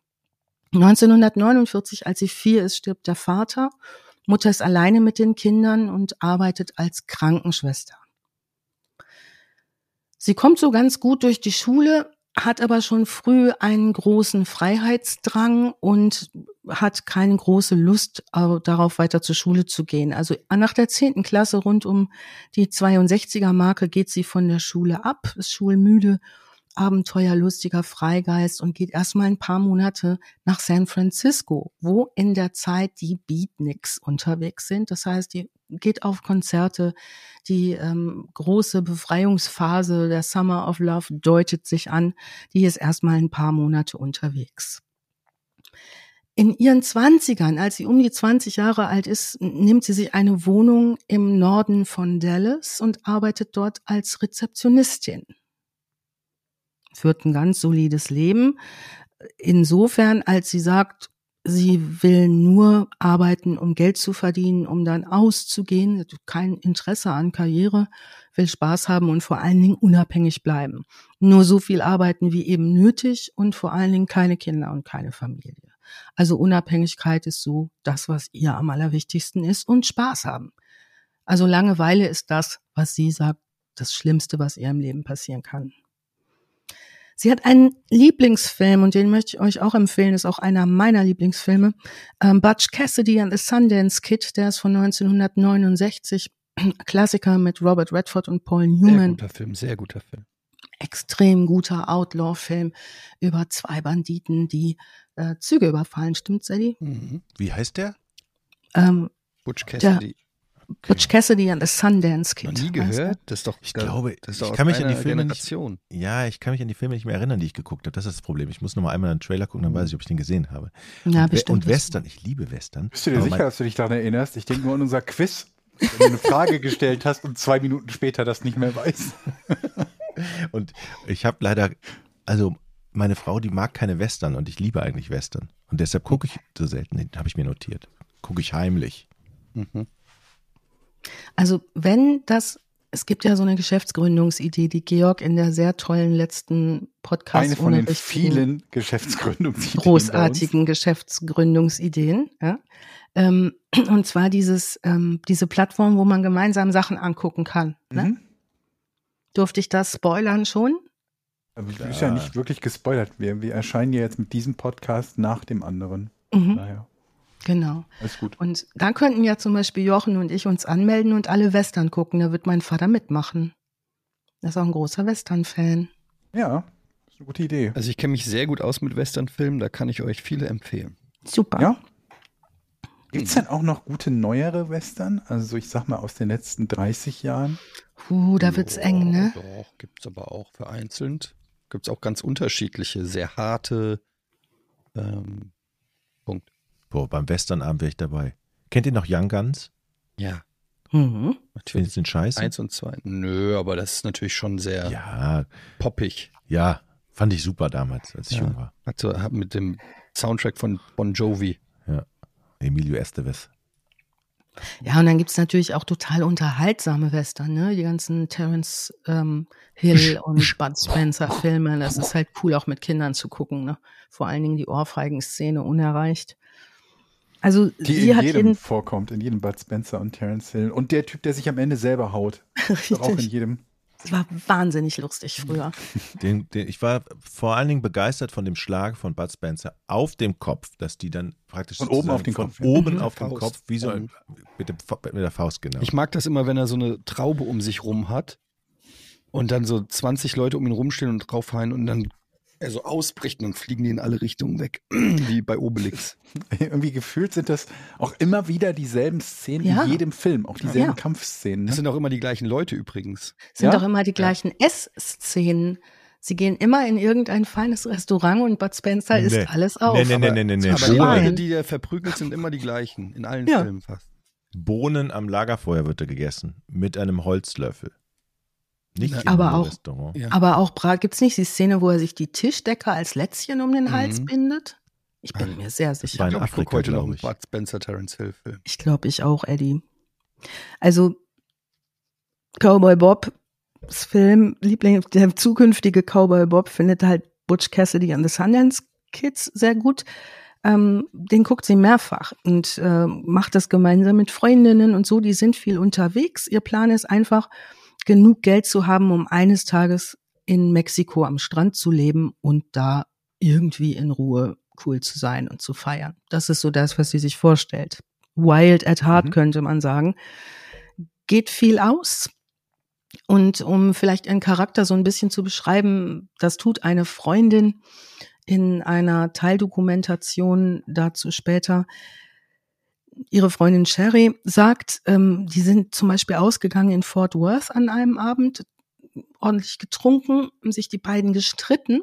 1949, als sie vier ist, stirbt der Vater. Mutter ist alleine mit den Kindern und arbeitet als Krankenschwester. Sie kommt so ganz gut durch die Schule, hat aber schon früh einen großen Freiheitsdrang und hat keine große Lust darauf, weiter zur Schule zu gehen. Also nach der zehnten Klasse rund um die 62er Marke geht sie von der Schule ab, ist schulmüde abenteuerlustiger Freigeist und geht erstmal ein paar Monate nach San Francisco, wo in der Zeit die Beatniks unterwegs sind. Das heißt, die geht auf Konzerte. Die ähm, große Befreiungsphase der Summer of Love deutet sich an. Die ist erstmal ein paar Monate unterwegs. In ihren Zwanzigern, als sie um die 20 Jahre alt ist, nimmt sie sich eine Wohnung im Norden von Dallas und arbeitet dort als Rezeptionistin führt ein ganz solides Leben. Insofern, als sie sagt, sie will nur arbeiten, um Geld zu verdienen, um dann auszugehen, kein Interesse an Karriere, will Spaß haben und vor allen Dingen unabhängig bleiben. Nur so viel arbeiten wie eben nötig und vor allen Dingen keine Kinder und keine Familie. Also Unabhängigkeit ist so das, was ihr am allerwichtigsten ist und Spaß haben. Also Langeweile ist das, was sie sagt, das Schlimmste, was ihr im Leben passieren kann. Sie hat einen Lieblingsfilm und den möchte ich euch auch empfehlen, ist auch einer meiner Lieblingsfilme. Ähm, Butch Cassidy and the Sundance Kid, der ist von 1969. Klassiker mit Robert Redford und Paul Sehr Newman. guter Film, sehr guter Film. Extrem guter Outlaw-Film über zwei Banditen, die äh, Züge überfallen. Stimmt, Sadie? Mhm. Wie heißt der? Ähm, Butch Cassidy. Butch Cassidy and the Sundance Kid. Noch nie gehört? Das ist doch, Ich glaube, das ist ich doch aus kann mich an die Filme nicht- Generation. Ja, ich kann mich an die Filme nicht mehr erinnern, die ich geguckt habe. Das ist das Problem. Ich muss noch mal einmal einen Trailer gucken, dann weiß ich, ob ich den gesehen habe. Ja, und, bestimmt. und Western, ich liebe Western. Bist du dir sicher, mein- dass du dich daran erinnerst? Ich denke nur an unser Quiz, wenn du eine Frage gestellt hast und zwei Minuten später das nicht mehr weißt. Und ich habe leider, also meine Frau, die mag keine Western und ich liebe eigentlich Western. Und deshalb gucke ich so selten, den habe ich mir notiert. Gucke ich heimlich. Mhm. Also wenn das, es gibt ja so eine Geschäftsgründungsidee, die Georg in der sehr tollen letzten Podcast Eine von den vielen Geschäftsgründungsideen. großartigen Geschäftsgründungsideen. Ja? Ähm, und zwar dieses, ähm, diese Plattform, wo man gemeinsam Sachen angucken kann. Ne? Mhm. Durfte ich das spoilern schon? Aber du bist ja nicht wirklich gespoilert. Wir, wir erscheinen ja jetzt mit diesem Podcast nach dem anderen. Mhm, Naja, genau. alles gut. Und da könnten ja zum Beispiel Jochen und ich uns anmelden und alle Western gucken. Da wird mein Vater mitmachen. Er ist auch ein großer Western-Fan. Ja, ist eine gute Idee. Also ich kenne mich sehr gut aus mit Westernfilmen, da kann ich euch viele empfehlen. Super. Ja. Gibt es denn auch noch gute neuere Western? Also ich sag mal aus den letzten 30 Jahren. Uh, da wird's Ja, eng, ne? Doch, gibt es aber auch vereinzelt. Gibt es auch ganz unterschiedliche, sehr harte. Ähm, Punkt. Boah, beim Westernabend wäre ich dabei. Kennt ihr noch Young Guns? Ja, Mhm. Findest natürlich. du den scheiße? Eins und zwei. Nö, aber das ist natürlich schon sehr Ja, poppig. ja, fand ich super damals, als ich Ja. jung war. Hat so, hat mit dem Soundtrack von Bon Jovi. Emilio Estevez. Ja, und dann gibt's natürlich auch total unterhaltsame Western, ne? Die ganzen Terence ähm, Hill und Bud Spencer Filme. Das ist halt cool, auch mit Kindern zu gucken, ne? Vor allen Dingen die Ohrfeigen-Szene unerreicht. Also Die sie in hat jedem vorkommt, in jedem Bud Spencer und Terence Hill. Und der Typ, der sich am Ende selber haut. Doch auch in richtig. jedem. Es war wahnsinnig lustig früher. Den, den, ich war vor allen Dingen begeistert von dem Schlag von Bud Spencer auf dem Kopf, dass die dann praktisch Von oben auf den Kopf, oben Mhm. auf den Faust. Kopf, wie so ein, mit, dem, mit der Faust genau. Ich mag das immer, wenn er so eine Traube um sich rum hat und dann so 20 Leute um ihn rumstehen und draufhauen und dann er so ausbricht und dann fliegen die in alle Richtungen weg, wie bei Obelix. Irgendwie gefühlt sind das auch immer wieder dieselben Szenen Ja. in jedem Film. Auch dieselben Ja. Kampfszenen. Das Ne? sind auch immer die gleichen Leute übrigens. Sind Ja? doch immer die gleichen Essszenen. Sie gehen immer in irgendein feines Restaurant und Bud Spencer isst Nee. alles auf. Nee, nee, nee, nee, nee, nee. Aber die. Leute, die er verprügelt, sind immer die gleichen. In allen Ja. Filmen fast. Bohnen am Lagerfeuer wird da gegessen. Mit einem Holzlöffel. Nicht Na, im aber auch- Restaurant. Ja. Aber auch Brat, gibt's nicht die Szene, wo er sich die Tischdecke als Lätzchen um den Hals Mhm. bindet? Ich bin mir sehr sicher. Ich, glaub, ich gucke Afrika, heute noch einen ich. Bud Spencer Terence Hill Film. Ich glaube, ich auch, Eddie. Also Cowboy Bobs Film, Liebling, der zukünftige Cowboy Bob findet halt Butch Cassidy and the Sundance Kids sehr gut. Ähm, den guckt sie mehrfach und äh, macht das gemeinsam mit Freundinnen und so. Die sind viel unterwegs. Ihr Plan ist einfach, genug Geld zu haben, um eines Tages in Mexiko am Strand zu leben und da irgendwie in Ruhe cool zu sein und zu feiern. Das ist so das, was sie sich vorstellt. Wild at heart, Mhm. könnte man sagen. Geht viel aus. Und um vielleicht ihren Charakter so ein bisschen zu beschreiben, das tut eine Freundin in einer Teildokumentation dazu später. Ihre Freundin Sherry sagt, ähm, die sind zum Beispiel ausgegangen in Fort Worth an einem Abend, ordentlich getrunken, haben sich die beiden gestritten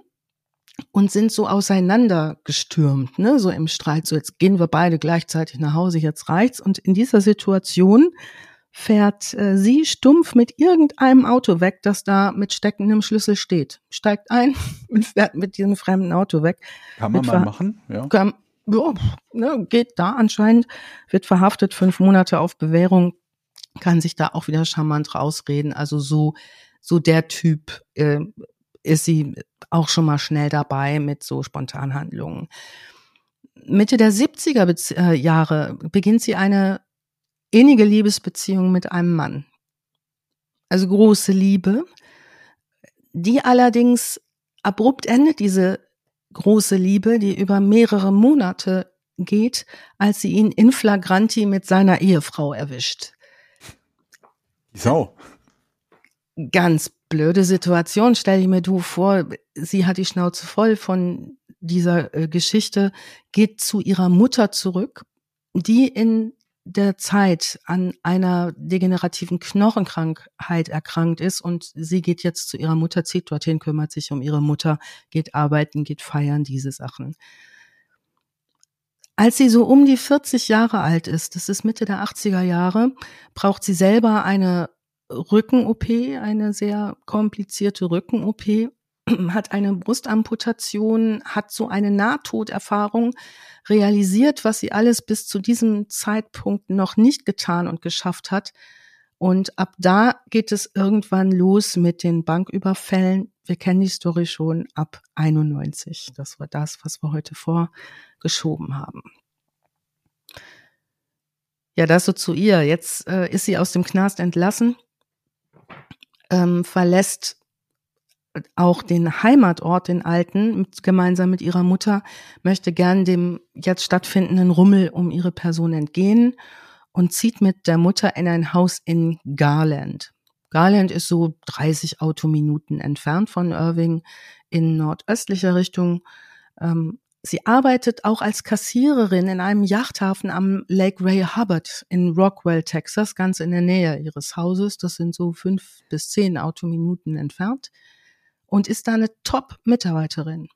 und sind so auseinandergestürmt, ne, so im Streit, so jetzt gehen wir beide gleichzeitig nach Hause, jetzt reicht's. Und in dieser Situation fährt äh, sie stumpf mit irgendeinem Auto weg, das da mit steckendem Schlüssel steht. Steigt ein und fährt mit diesem fremden Auto weg. Kann man mit mal machen, ja. Kam, ja, ne, geht da anscheinend, wird verhaftet, fünf Monate auf Bewährung, kann sich da auch wieder charmant rausreden. Also so, so der Typ äh, ist sie auch schon mal schnell dabei mit so Spontanhandlungen. Mitte der 70er Bez äh, Jahre beginnt sie eine innige Liebesbeziehung mit einem Mann. Also große Liebe, die allerdings abrupt endet diese große Liebe, die über mehrere Monate geht, als sie ihn in flagranti mit seiner Ehefrau erwischt. Wieso? Ganz blöde Situation, stell ich mir du vor, sie hat die Schnauze voll von dieser äh, Geschichte, geht zu ihrer Mutter zurück, die in der Zeit an einer degenerativen Knochenkrankheit erkrankt ist und sie geht jetzt zu ihrer Mutter, zieht dorthin, kümmert sich um ihre Mutter, geht arbeiten, geht feiern, diese Sachen. Als sie so um die 40 Jahre alt ist, das ist Mitte der 80er Jahre, braucht sie selber eine Rücken-OP, eine sehr komplizierte Rücken-OP, hat eine Brustamputation, hat so eine Nahtoderfahrung, realisiert, was sie alles bis zu diesem Zeitpunkt noch nicht getan und geschafft hat. Und ab da geht es irgendwann los mit den Banküberfällen. Wir kennen die Story schon ab 91. Das war das, was wir heute vorgeschoben haben. Ja, das so zu ihr. Jetzt äh, ist sie aus dem Knast entlassen, ähm, verlässt auch den Heimatort, den alten, mit, gemeinsam mit ihrer Mutter, möchte gern dem jetzt stattfindenden Rummel um ihre Person entgehen und zieht mit der Mutter in ein Haus in Garland. Garland ist so 30 Autominuten entfernt von Irving in nordöstlicher Richtung. Ähm, sie arbeitet auch als Kassiererin in einem Yachthafen am Lake Ray Hubbard in Rockwell, Texas, ganz in der Nähe ihres Hauses. Das sind so fünf bis zehn Autominuten entfernt und ist da eine Top-Mitarbeiterin.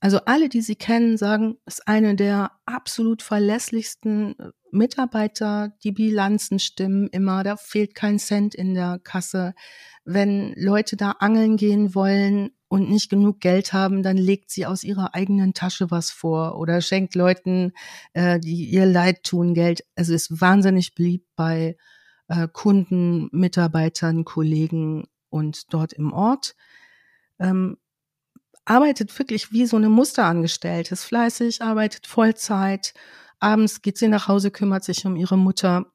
Also alle, die sie kennen, sagen, ist eine der absolut verlässlichsten äh, Mitarbeiter. Die Bilanzen stimmen immer, da fehlt kein Cent in der Kasse. Wenn Leute da angeln gehen wollen und nicht genug Geld haben, dann legt sie aus ihrer eigenen Tasche was vor oder schenkt Leuten, äh, die ihr Leid tun, Geld. Also ist wahnsinnig beliebt bei äh, Kunden, Mitarbeitern, Kollegen und dort im Ort ähm, arbeitet wirklich wie so eine Musterangestellte, ist fleißig, arbeitet Vollzeit. Abends geht sie nach Hause, kümmert sich um ihre Mutter.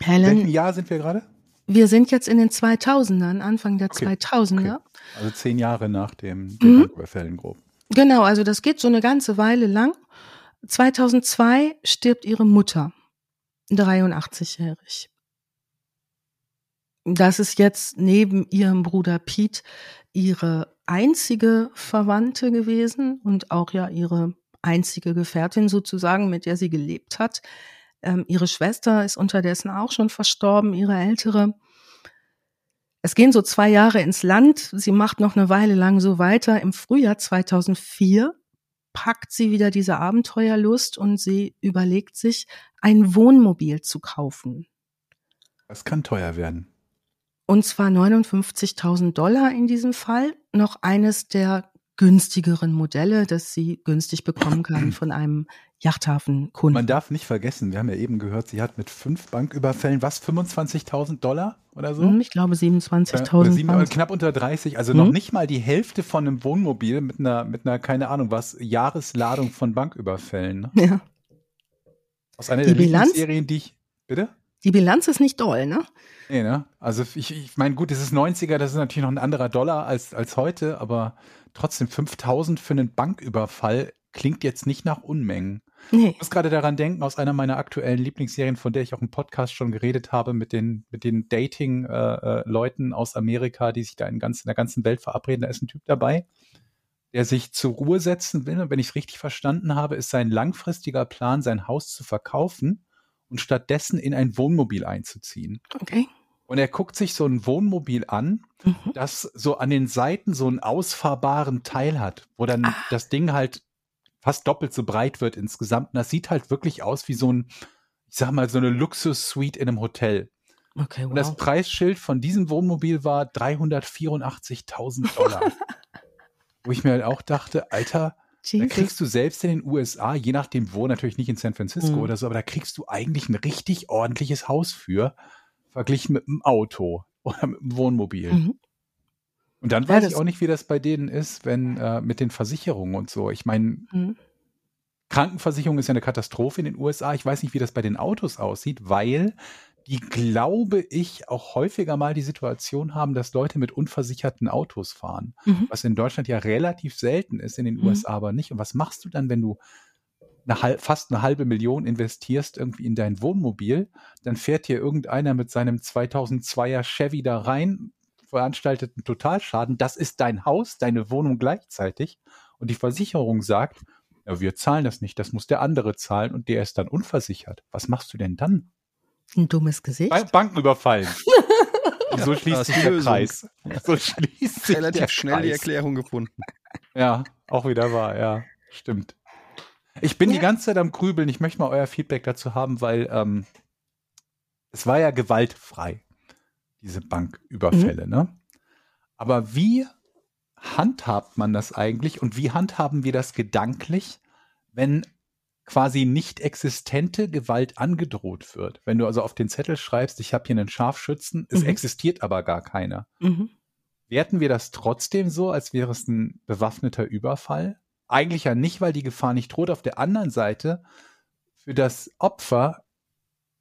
Helen. In welchem Jahr sind wir gerade? Wir sind jetzt in den 2000ern, Anfang der okay. 2000er. Okay. Also zehn Jahre nach dem mhm. Überfällen grob. Genau, also das geht so eine ganze Weile lang. 2002 stirbt ihre Mutter, 83-jährig. Das ist jetzt neben ihrem Bruder Pete ihre einzige Verwandte gewesen und auch ja ihre einzige Gefährtin sozusagen, mit der sie gelebt hat. Ähm, ihre Schwester ist unterdessen auch schon verstorben, ihre ältere. Es gehen so zwei Jahre ins Land. Sie macht noch eine Weile lang so weiter. Im Frühjahr 2004 packt sie wieder diese Abenteuerlust und sie überlegt sich, ein Wohnmobil zu kaufen. Das kann teuer werden. Und zwar 59.000 Dollar in diesem Fall. Noch eines der günstigeren Modelle, das sie günstig bekommen kann von einem Yachthafenkunden. Man darf nicht vergessen, wir haben ja eben gehört, sie hat mit fünf Banküberfällen was, 25.000 Dollar oder so? Hm, ich glaube 27.000. Äh, knapp unter 30, also mhm. noch nicht mal die Hälfte von einem Wohnmobil mit einer, mit einer, keine Ahnung was, Jahresladung von Banküberfällen. Ne? Ja. Aus einer die der Bilanz, Serien, die ich, bitte? Die Bilanz ist nicht doll, ne? Nee, ne? Also ich, ich meine, gut, es ist 90er, das ist natürlich noch ein anderer Dollar als, als heute, aber trotzdem 5000 für einen Banküberfall klingt jetzt nicht nach Unmengen. Nee. Ich muss gerade daran denken, aus einer meiner aktuellen Lieblingsserien, von der ich auch im Podcast schon geredet habe, mit den, mit den Dating-Leuten äh, äh, aus Amerika, die sich da in, ganz, in der ganzen Welt verabreden. Da ist ein Typ dabei, der sich zur Ruhe setzen will. Und wenn ich es richtig verstanden habe, ist sein langfristiger Plan, sein Haus zu verkaufen und stattdessen in ein Wohnmobil einzuziehen. Okay. Und er guckt sich so ein Wohnmobil an, mhm. das so an den Seiten so einen ausfahrbaren Teil hat, wo dann ah. das Ding halt fast doppelt so breit wird insgesamt. Und das sieht halt wirklich aus wie so ein, ich sag mal, so eine Luxus-Suite in einem Hotel. Okay, wow. Und das Preisschild von diesem Wohnmobil war 384.000 Dollar. wo ich mir halt auch dachte, Alter, Jesus. da kriegst du selbst in den USA, je nachdem wo, natürlich nicht in San Francisco mhm. oder so, aber da kriegst du eigentlich ein richtig ordentliches Haus für verglichen mit einem Auto oder mit einem Wohnmobil. Mhm. Und dann weiß ja, ich auch nicht, wie das bei denen ist, wenn äh, mit den Versicherungen und so. Ich meine, mhm. Krankenversicherung ist ja eine Katastrophe in den USA. Ich weiß nicht, wie das bei den Autos aussieht, weil die, glaube ich, auch häufiger mal die Situation haben, dass Leute mit unversicherten Autos fahren, Mhm. was in Deutschland ja relativ selten ist, in den Mhm. USA aber nicht. Und was machst du dann, wenn du eine, fast eine halbe Million investierst irgendwie in dein Wohnmobil, dann fährt hier irgendeiner mit seinem 2002er Chevy da rein, veranstaltet einen Totalschaden. Das ist dein Haus, deine Wohnung gleichzeitig. Und die Versicherung sagt, ja, wir zahlen das nicht, das muss der andere zahlen und der ist dann unversichert. Was machst du denn dann? Ein dummes Gesicht. Ba Banken überfallen. Und so schließt sich ist die der. Kreis. So schließt sich Relativ der schnell die Kreis. Erklärung gefunden. Ja, auch wieder wahr, ja, stimmt. Ich bin die Ja. ganze Zeit am Grübeln. Ich möchte mal euer Feedback dazu haben, weil ähm, es war ja gewaltfrei, diese Banküberfälle, ne? Aber wie handhabt man das eigentlich und wie handhaben wir das gedanklich, wenn quasi nicht existente Gewalt angedroht wird? Wenn du also auf den Zettel schreibst, ich habe hier einen Scharfschützen, es Mhm. existiert aber gar keiner. Mhm. Werten wir das trotzdem so, als wäre es ein bewaffneter Überfall? Eigentlich ja nicht, weil die Gefahr nicht droht. Auf der anderen Seite, für das Opfer,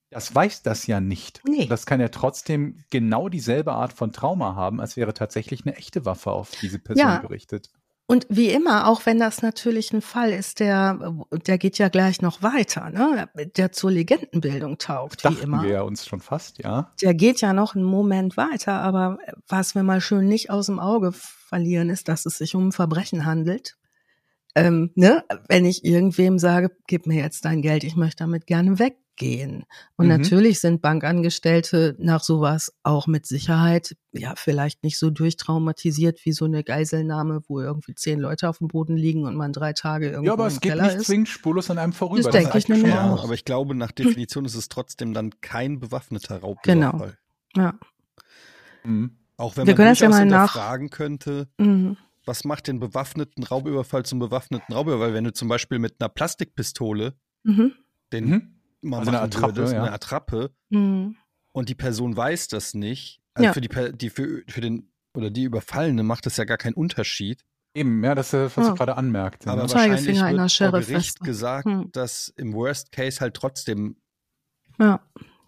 das weiß das ja nicht. Nee. Das kann ja trotzdem genau dieselbe Art von Trauma haben, als wäre tatsächlich eine echte Waffe auf diese Person Ja. gerichtet. Und wie immer, auch wenn das natürlich ein Fall ist, der, der geht ja gleich noch weiter, ne? der zur Legendenbildung taugt, wie Dachten immer. wir ja uns schon fast, ja. Der geht ja noch einen Moment weiter, aber was wir mal schön nicht aus dem Auge verlieren, ist, dass es sich um ein Verbrechen handelt. Ähm, ne? Wenn ich irgendwem sage, gib mir jetzt dein Geld, ich möchte damit gerne weggehen. Und Mhm. natürlich sind Bankangestellte nach sowas auch mit Sicherheit, ja, vielleicht nicht so durchtraumatisiert wie so eine Geiselnahme, wo irgendwie zehn Leute auf dem Boden liegen und man drei Tage irgendwo Ja, aber es geht Keller nicht ist. zwingend spurlos an einem vorüber. Das denke reicht ich nämlich schon Ja, auch. aber ich glaube, nach Definition ist es trotzdem dann kein bewaffneter Raubüberfall. Genau. Ja. Mhm. Auch wenn Wir man das ja mal nach- hinterfragen könnte, Mhm. was macht den bewaffneten Raubüberfall zum bewaffneten Raubüberfall? Wenn du zum Beispiel mit einer Plastikpistole Mhm. den Mhm. Mal Also eine Attrappe, würdest, ja. eine Attrappe, Mhm. und die Person weiß das nicht, also Ja. für die, die für, für den oder die Überfallene macht das ja gar keinen Unterschied. Eben, ja, das ist, was Ja. ich gerade anmerkte. Aber ne? wahrscheinlich Zeigefinger in wird vor Gericht gesagt, Hm. dass im Worst Case halt trotzdem Ja.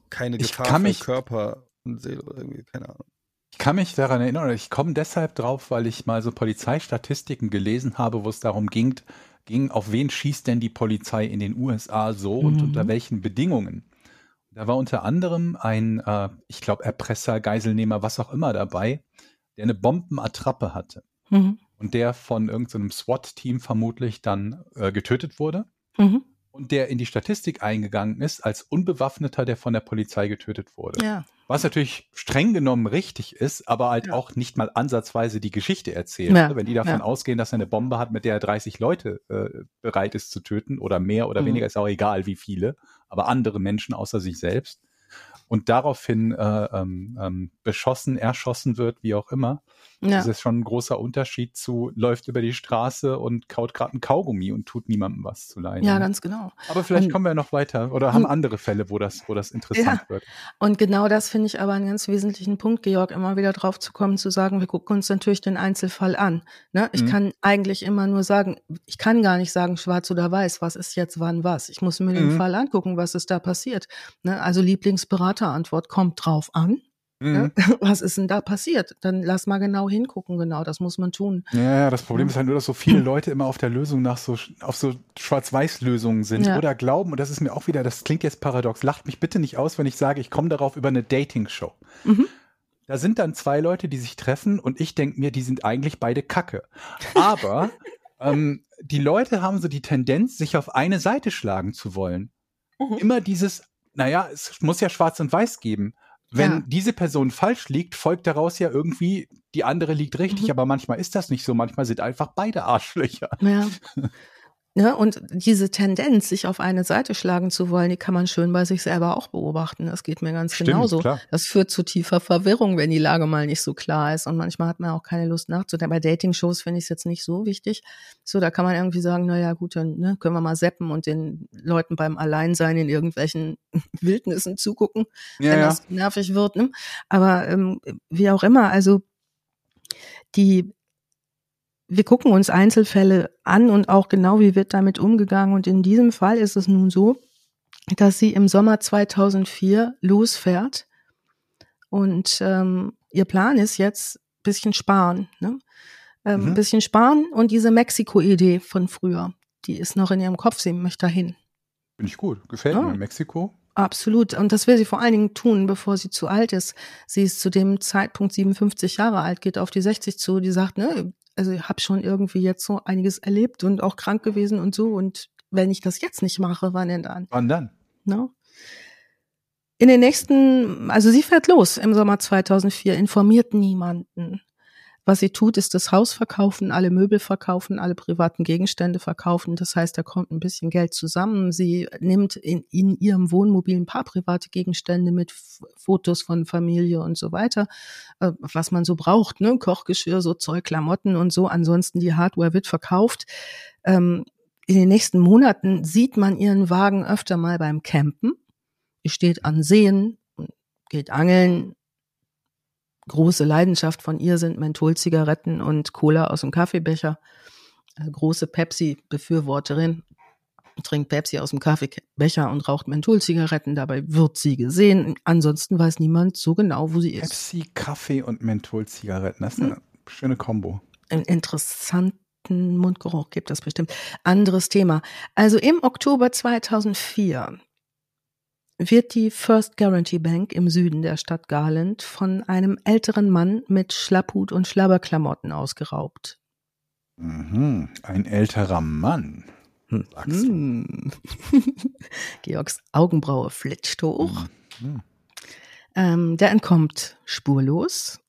keine Ich Gefahr für mich- Körper und Seele oder irgendwie, keine Ahnung. Ich kann mich daran erinnern, oder ich komme deshalb drauf, weil ich mal so Polizeistatistiken gelesen habe, wo es darum ging, ging, auf wen schießt denn die Polizei in den USA so und Mhm. unter welchen Bedingungen. Da war unter anderem ein, äh, ich glaube, Erpresser, Geiselnehmer, was auch immer dabei, der eine Bombenattrappe hatte Mhm. und der von irgendeinem SWAT-Team vermutlich dann äh, getötet wurde Mhm. Und der in die Statistik eingegangen ist als Unbewaffneter, der von der Polizei getötet wurde. Ja. Was natürlich streng genommen richtig ist, aber halt Ja. auch nicht mal ansatzweise die Geschichte erzählt. Ja, ne? Wenn die davon ausgehen, dass er eine Bombe hat, mit der er 30 Leute äh, bereit ist zu töten oder mehr oder Mhm. weniger, ist auch egal wie viele, aber andere Menschen außer sich selbst und daraufhin äh, ähm, ähm, beschossen, erschossen wird, wie auch immer, Ja. das ist schon ein großer Unterschied zu läuft über die Straße und kaut gerade ein Kaugummi und tut niemandem was zu leiden. ja, ganz genau. aber vielleicht und- kommen wir noch weiter oder haben und- andere Fälle, wo das, wo das interessant wird. Und genau das finde ich aber einen ganz wesentlichen Punkt, Georg, immer wieder drauf zu kommen, zu sagen, wir gucken uns natürlich den Einzelfall an. Ne? Ich Mhm. kann eigentlich immer nur sagen, ich kann gar nicht sagen, schwarz oder weiß, was ist jetzt wann was. Ich muss mir den Mhm. Fall angucken, was ist da passiert. Ne? Also Lieblingsberaterantwort kommt drauf an. Mhm. Ne? Was ist denn da passiert? Dann lass mal genau hingucken, genau, das muss man tun. Ja, ja, das Problem ist halt nur, dass so viele Leute immer auf der Lösung nach so, auf so Schwarz-Weiß-Lösungen sind Ja. oder glauben, und das ist mir auch wieder, das klingt jetzt paradox, lacht mich bitte nicht aus, wenn ich sage, ich komme darauf über eine Dating-Show. Mhm. Da sind dann zwei Leute, die sich treffen und ich denke mir, die sind eigentlich beide Kacke. Aber ähm, die Leute haben so die Tendenz, sich auf eine Seite schlagen zu wollen. Mhm. Immer dieses, naja, es muss ja schwarz und weiß geben. Wenn Ja. diese Person falsch liegt, folgt daraus ja irgendwie, die andere liegt richtig, Mhm. aber manchmal ist das nicht so. Manchmal sind einfach beide Arschlöcher. Ja. Ja, und diese Tendenz, sich auf eine Seite schlagen zu wollen, die kann man schön bei sich selber auch beobachten. Das geht mir ganz genauso. klar. Das führt zu tiefer Verwirrung, wenn die Lage mal nicht so klar ist. Und manchmal hat man auch keine Lust nachzudenken. Bei Dating-Shows finde ich es jetzt nicht so wichtig. So, da kann man irgendwie sagen, na ja, gut, dann ne, können wir mal seppen und den Leuten beim Alleinsein in irgendwelchen Wildnissen zugucken, Ja, wenn ja. das nervig wird. Ne? Aber ähm, wie auch immer, also die wir gucken uns Einzelfälle an und auch genau, wie wird damit umgegangen. Und in diesem Fall ist es nun so, dass sie im Sommer 2004 losfährt und ähm, ihr Plan ist jetzt bisschen sparen, ne? Ähm, Mhm. bisschen sparen und diese Mexiko-Idee von früher, die ist noch in ihrem Kopf, sie möchte dahin. Finde ich gut. Gefällt Ah. mir. Mexiko. Absolut. Und das will sie vor allen Dingen tun, bevor sie zu alt ist. Sie ist zu dem Zeitpunkt 57 Jahre alt, geht auf die 60 zu. Die sagt, ne, also ich habe schon irgendwie jetzt so einiges erlebt und auch krank gewesen und so. Und wenn ich das jetzt nicht mache, wann denn dann? Wann dann? Ne? In den nächsten, also sie fährt los im Sommer 2004, informiert niemanden. Was sie tut, ist das Haus verkaufen, alle Möbel verkaufen, alle privaten Gegenstände verkaufen. Das heißt, da kommt ein bisschen Geld zusammen. Sie nimmt in, in ihrem Wohnmobil ein paar private Gegenstände mit, Fotos von Familie und so weiter, äh, was man so braucht, ne? Kochgeschirr, so Zeug, Klamotten und so. Ansonsten die Hardware wird verkauft. Ähm, in den nächsten Monaten sieht man ihren Wagen öfter mal beim Campen. Die steht an Seen, geht angeln. Große Leidenschaft von ihr sind Mentholzigaretten und Cola aus dem Kaffeebecher. Äh, Große Pepsi-Befürworterin. Trinkt Pepsi aus dem Kaffeebecher und raucht Mentholzigaretten. Dabei wird sie gesehen. Ansonsten weiß niemand so genau, wo sie ist. Pepsi, Kaffee und Mentholzigaretten. Das ist Hm. eine schöne Kombo. einen interessanten Mundgeruch gibt das bestimmt. Anderes Thema. Also im Oktober 2004 wird die First Guarantee Bank im Süden der Stadt Garland von einem älteren Mann mit Schlapphut und Schlabberklamotten ausgeraubt. Mhm. Ein älterer Mann. Sagst. Hm. Georgs Augenbraue flitscht hoch. Mhm. Ähm, der entkommt spurlos.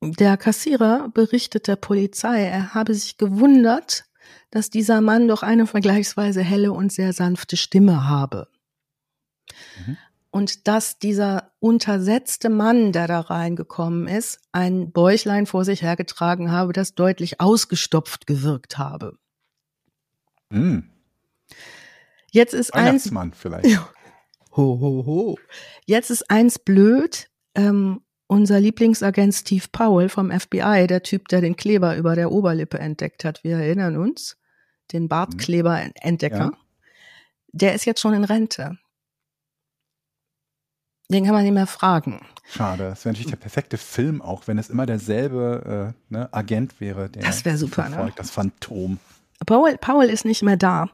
Der Kassierer berichtet der Polizei, er habe sich gewundert, dass dieser Mann doch eine vergleichsweise helle und sehr sanfte Stimme habe. Mhm. Und dass dieser untersetzte Mann, der da reingekommen ist, ein Bäuchlein vor sich hergetragen habe, das deutlich ausgestopft gewirkt habe. Mhm. Jetzt ist eins Weihnachtsmann vielleicht. Ja. Ho, ho, ho. Jetzt ist eins blöd. Ähm, unser Lieblingsagent Steve Powell vom FBI, der Typ, der den Kleber über der Oberlippe entdeckt hat, wir erinnern uns, den Bartkleber-Entdecker, Ja. der ist jetzt schon in Rente. Den kann man nicht mehr fragen. Schade. Das wäre natürlich der perfekte Film auch, wenn es immer derselbe äh, ne, Agent wäre. Der Das wär super, ne? verfolgt, Das Phantom. Powell, Powell ist nicht mehr da.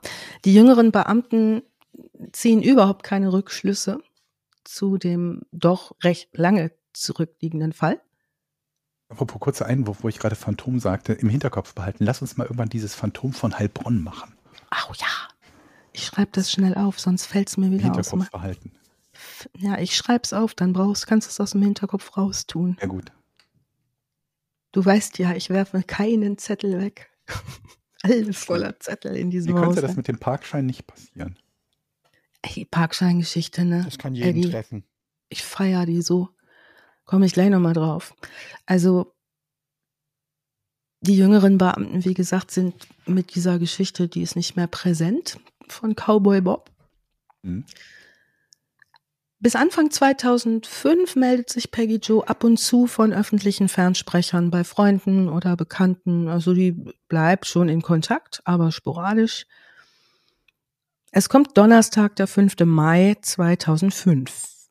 Die jüngeren Beamten ziehen überhaupt keine Rückschlüsse zu dem doch recht lange zurückliegenden Fall. Apropos kurzer Einwurf, wo ich gerade Phantom sagte, im Hinterkopf behalten. Lass uns mal irgendwann dieses Phantom von Heilbronn machen. Ach ja. Ich schreibe das schnell auf, sonst fällt's mir Im wieder aus. Hinterkopf behalten. Ja, ich schreib's auf, dann brauchst, kannst du es aus dem Hinterkopf raustun. Ja gut. Du weißt ja, ich werfe keinen Zettel weg. Alles voller Zettel in Wie diesem könnte Haus. das mit dem Parkschein nicht passieren? Ey, die Parkscheingeschichte, ne? Das kann jeden Eddie, treffen. Ich feier die so. Komme ich gleich nochmal drauf. Also, die jüngeren Beamten, wie gesagt, sind mit dieser Geschichte, die ist nicht mehr präsent von Cowboy Bob. Hm? Bis Anfang 2005 meldet sich Peggy Joe ab und zu von öffentlichen Fernsprechern bei Freunden oder Bekannten. Also die bleibt schon in Kontakt, aber sporadisch. Es kommt Donnerstag, der 5. Mai 2005.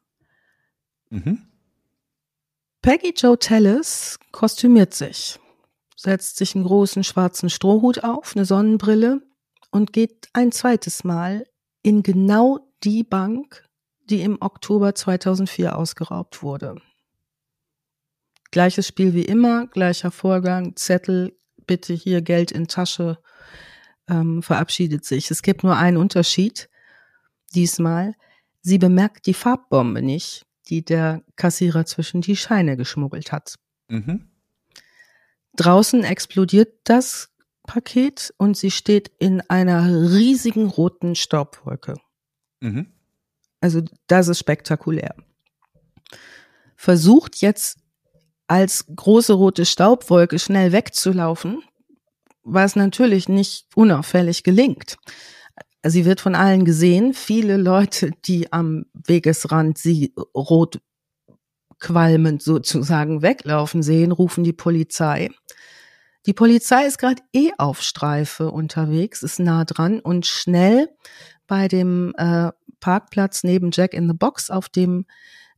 Mhm. Peggy Joe Tellis kostümiert sich, setzt sich einen großen schwarzen Strohhut auf, eine Sonnenbrille und geht ein zweites Mal in genau die Bank, die im Oktober 2004 ausgeraubt wurde. Gleiches Spiel wie immer, gleicher Vorgang, Zettel, bitte hier Geld in Tasche, ähm, verabschiedet sich. Es gibt nur einen Unterschied. Diesmal, sie bemerkt die Farbbombe nicht, die der Kassierer zwischen die Scheine geschmuggelt hat. Mhm. Draußen explodiert das Paket und sie steht in einer riesigen roten Staubwolke. Mhm. Also das ist spektakulär. Versucht jetzt als große rote Staubwolke schnell wegzulaufen, was natürlich nicht unauffällig gelingt. Sie wird von allen gesehen. Viele Leute, die am Wegesrand sie rot qualmend sozusagen weglaufen sehen, rufen die Polizei. Die Polizei ist gerade eh auf Streife unterwegs, ist nah dran und schnell bei dem äh, Parkplatz neben Jack in the Box, auf dem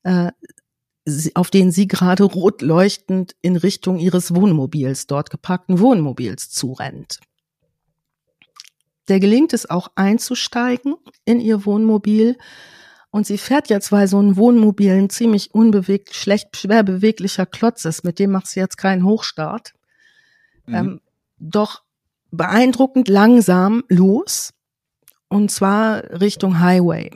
äh, auf den sie gerade rot leuchtend in Richtung ihres Wohnmobils, dort geparkten Wohnmobils zurennt. Der gelingt es auch einzusteigen in ihr Wohnmobil und sie fährt jetzt, weil so ein Wohnmobil ein ziemlich unbewegt, schlecht, schwer beweglicher Klotz ist, mit dem macht sie jetzt keinen Hochstart. Mhm. Ähm, doch beeindruckend langsam los und zwar Richtung Highway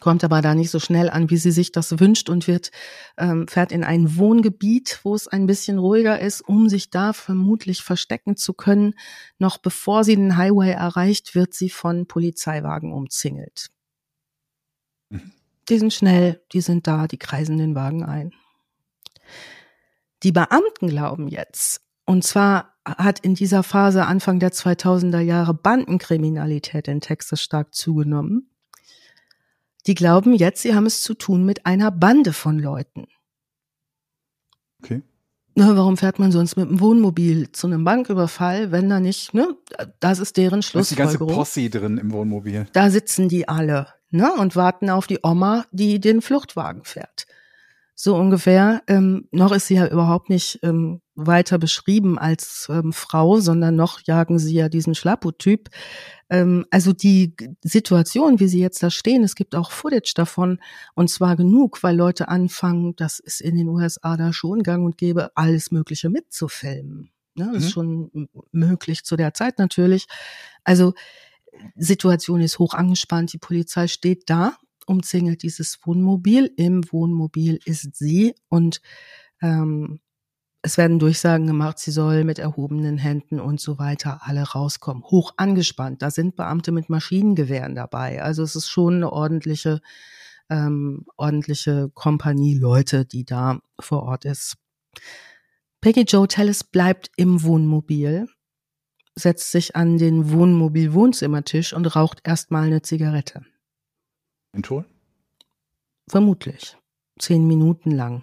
kommt aber da nicht so schnell an, wie sie sich das wünscht und wird ähm, fährt in ein Wohngebiet, wo es ein bisschen ruhiger ist, um sich da vermutlich verstecken zu können. Noch bevor sie den Highway erreicht, wird sie von Polizeiwagen umzingelt. Mhm. Die sind schnell, die sind da, die kreisen den Wagen ein. Die Beamten glauben jetzt, und zwar hat in dieser Phase Anfang der 2000er Jahre Bandenkriminalität in Texas stark zugenommen die glauben jetzt, sie haben es zu tun mit einer Bande von Leuten. Okay. Na, warum fährt man sonst mit dem Wohnmobil zu einem Banküberfall, wenn da nicht, ne? Das ist deren Schlussfolgerung. Da ist die ganze Posse drin im Wohnmobil. Da sitzen die alle, ne? Und warten auf die Oma, die den Fluchtwagen fährt. So ungefähr. Ähm, noch ist sie ja überhaupt nicht ähm, weiter beschrieben als ähm, Frau, sondern noch jagen sie ja diesen Schlappo-Typ. Ähm, also die Situation, wie sie jetzt da stehen, es gibt auch Footage davon und zwar genug, weil Leute anfangen, das ist in den USA da schon gang und gäbe, alles Mögliche mitzufilmen. Ne? Mhm. Ist schon möglich zu der Zeit natürlich. Also Situation ist hoch angespannt, die Polizei steht da, umzingelt dieses Wohnmobil. Im Wohnmobil ist sie und ähm, es werden Durchsagen gemacht, sie soll mit erhobenen Händen und so weiter alle rauskommen. Hoch angespannt. Da sind Beamte mit Maschinengewehren dabei. Also es ist schon eine ordentliche, ähm, ordentliche Kompanie Leute, die da vor Ort ist. Peggy Joe Tellis bleibt im Wohnmobil, setzt sich an den Wohnmobil-Wohnzimmertisch und raucht erstmal eine Zigarette. Menthol? Vermutlich. Zehn Minuten lang.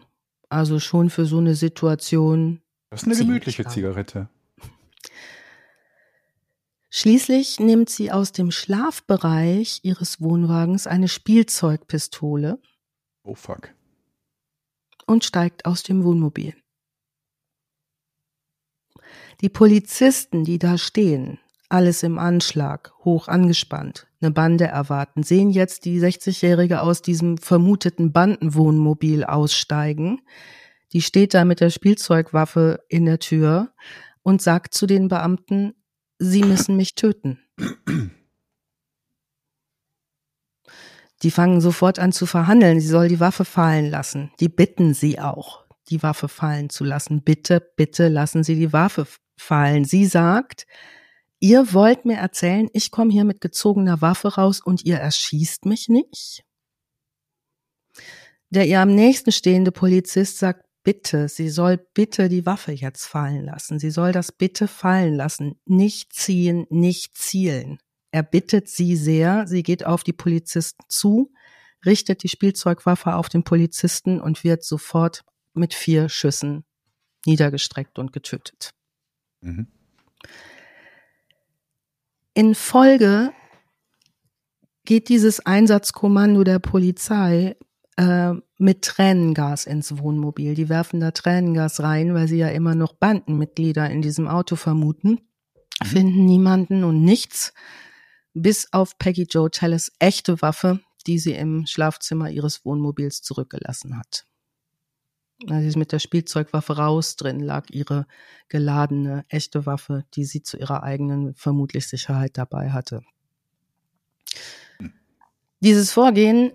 Also schon für so eine Situation. Das ist eine gemütliche Zigarette. Schließlich nimmt sie aus dem Schlafbereich ihres Wohnwagens eine Spielzeugpistole. Oh fuck. Und steigt aus dem Wohnmobil. Die Polizisten, die da stehen, alles im Anschlag, hoch angespannt, eine Bande erwarten, sehen jetzt die 60-Jährige aus diesem vermuteten Bandenwohnmobil aussteigen. Die steht da mit der Spielzeugwaffe in der Tür und sagt zu den Beamten, sie müssen mich töten. Die fangen sofort an zu verhandeln, sie soll die Waffe fallen lassen. Die bitten sie auch, die Waffe fallen zu lassen. Bitte, bitte lassen Sie die Waffe fallen. Sie sagt, Ihr wollt mir erzählen, ich komme hier mit gezogener Waffe raus und ihr erschießt mich nicht? Der ihr am nächsten stehende Polizist sagt, bitte, sie soll bitte die Waffe jetzt fallen lassen. Sie soll das bitte fallen lassen. Nicht ziehen, nicht zielen. Er bittet sie sehr. Sie geht auf die Polizisten zu, richtet die Spielzeugwaffe auf den Polizisten und wird sofort mit vier Schüssen niedergestreckt und getötet. Mhm. In Folge geht dieses Einsatzkommando der Polizei äh, mit Tränengas ins Wohnmobil. Die werfen da Tränengas rein, weil sie ja immer noch Bandenmitglieder in diesem Auto vermuten, mhm. finden niemanden und nichts, bis auf Peggy Joe Tellis echte Waffe, die sie im Schlafzimmer ihres Wohnmobils zurückgelassen hat. Sie ist mit der Spielzeugwaffe raus, drin lag ihre geladene, echte Waffe, die sie zu ihrer eigenen, vermutlich Sicherheit dabei hatte. Dieses Vorgehen,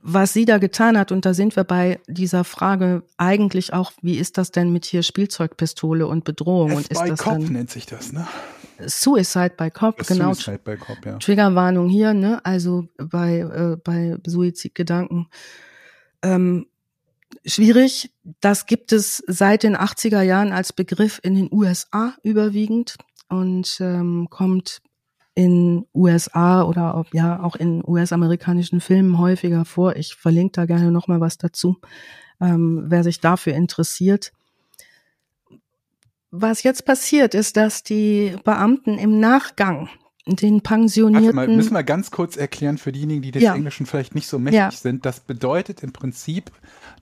was sie da getan hat, und da sind wir bei dieser Frage eigentlich auch, wie ist das denn mit hier Spielzeugpistole und Bedrohung? F und ist by das Cop nennt sich das, ne? Suicide by Cop, genau. Suicide by Cop, ja. Triggerwarnung hier, ne? Also bei, äh, bei Suizidgedanken. Ähm, schwierig. Das gibt es seit den 80er Jahren als Begriff in den USA überwiegend und ähm, kommt in USA oder ja auch in US-amerikanischen Filmen häufiger vor. Ich verlinke da gerne noch mal was dazu, ähm, wer sich dafür interessiert. was jetzt passiert, ist, dass die Beamten im Nachgang den pensionierten. mal, müssen wir ganz kurz erklären für diejenigen, die des Ja. Englischen vielleicht nicht so mächtig Ja. sind. Das bedeutet im Prinzip,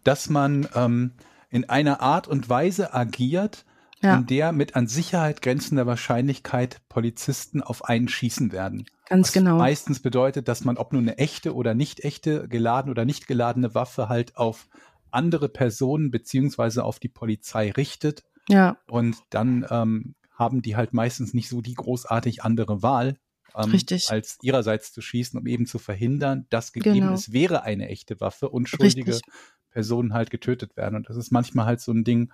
dass man ähm, in einer Art und Weise agiert, Ja. in der mit an Sicherheit grenzender Wahrscheinlichkeit Polizisten auf einen schießen werden. Ganz Was genau. meistens bedeutet, dass man, ob nun eine echte oder nicht echte, geladene oder nicht geladene Waffe halt auf andere Personen beziehungsweise auf die Polizei richtet. Ja, Und dann ähm, haben die halt meistens nicht so die großartig andere Wahl, ähm, als ihrerseits zu schießen, um eben zu verhindern, dass gegeben Genau. es wäre eine echte Waffe und schuldige Richtig. Personen halt getötet werden. Und das ist manchmal halt so ein Ding,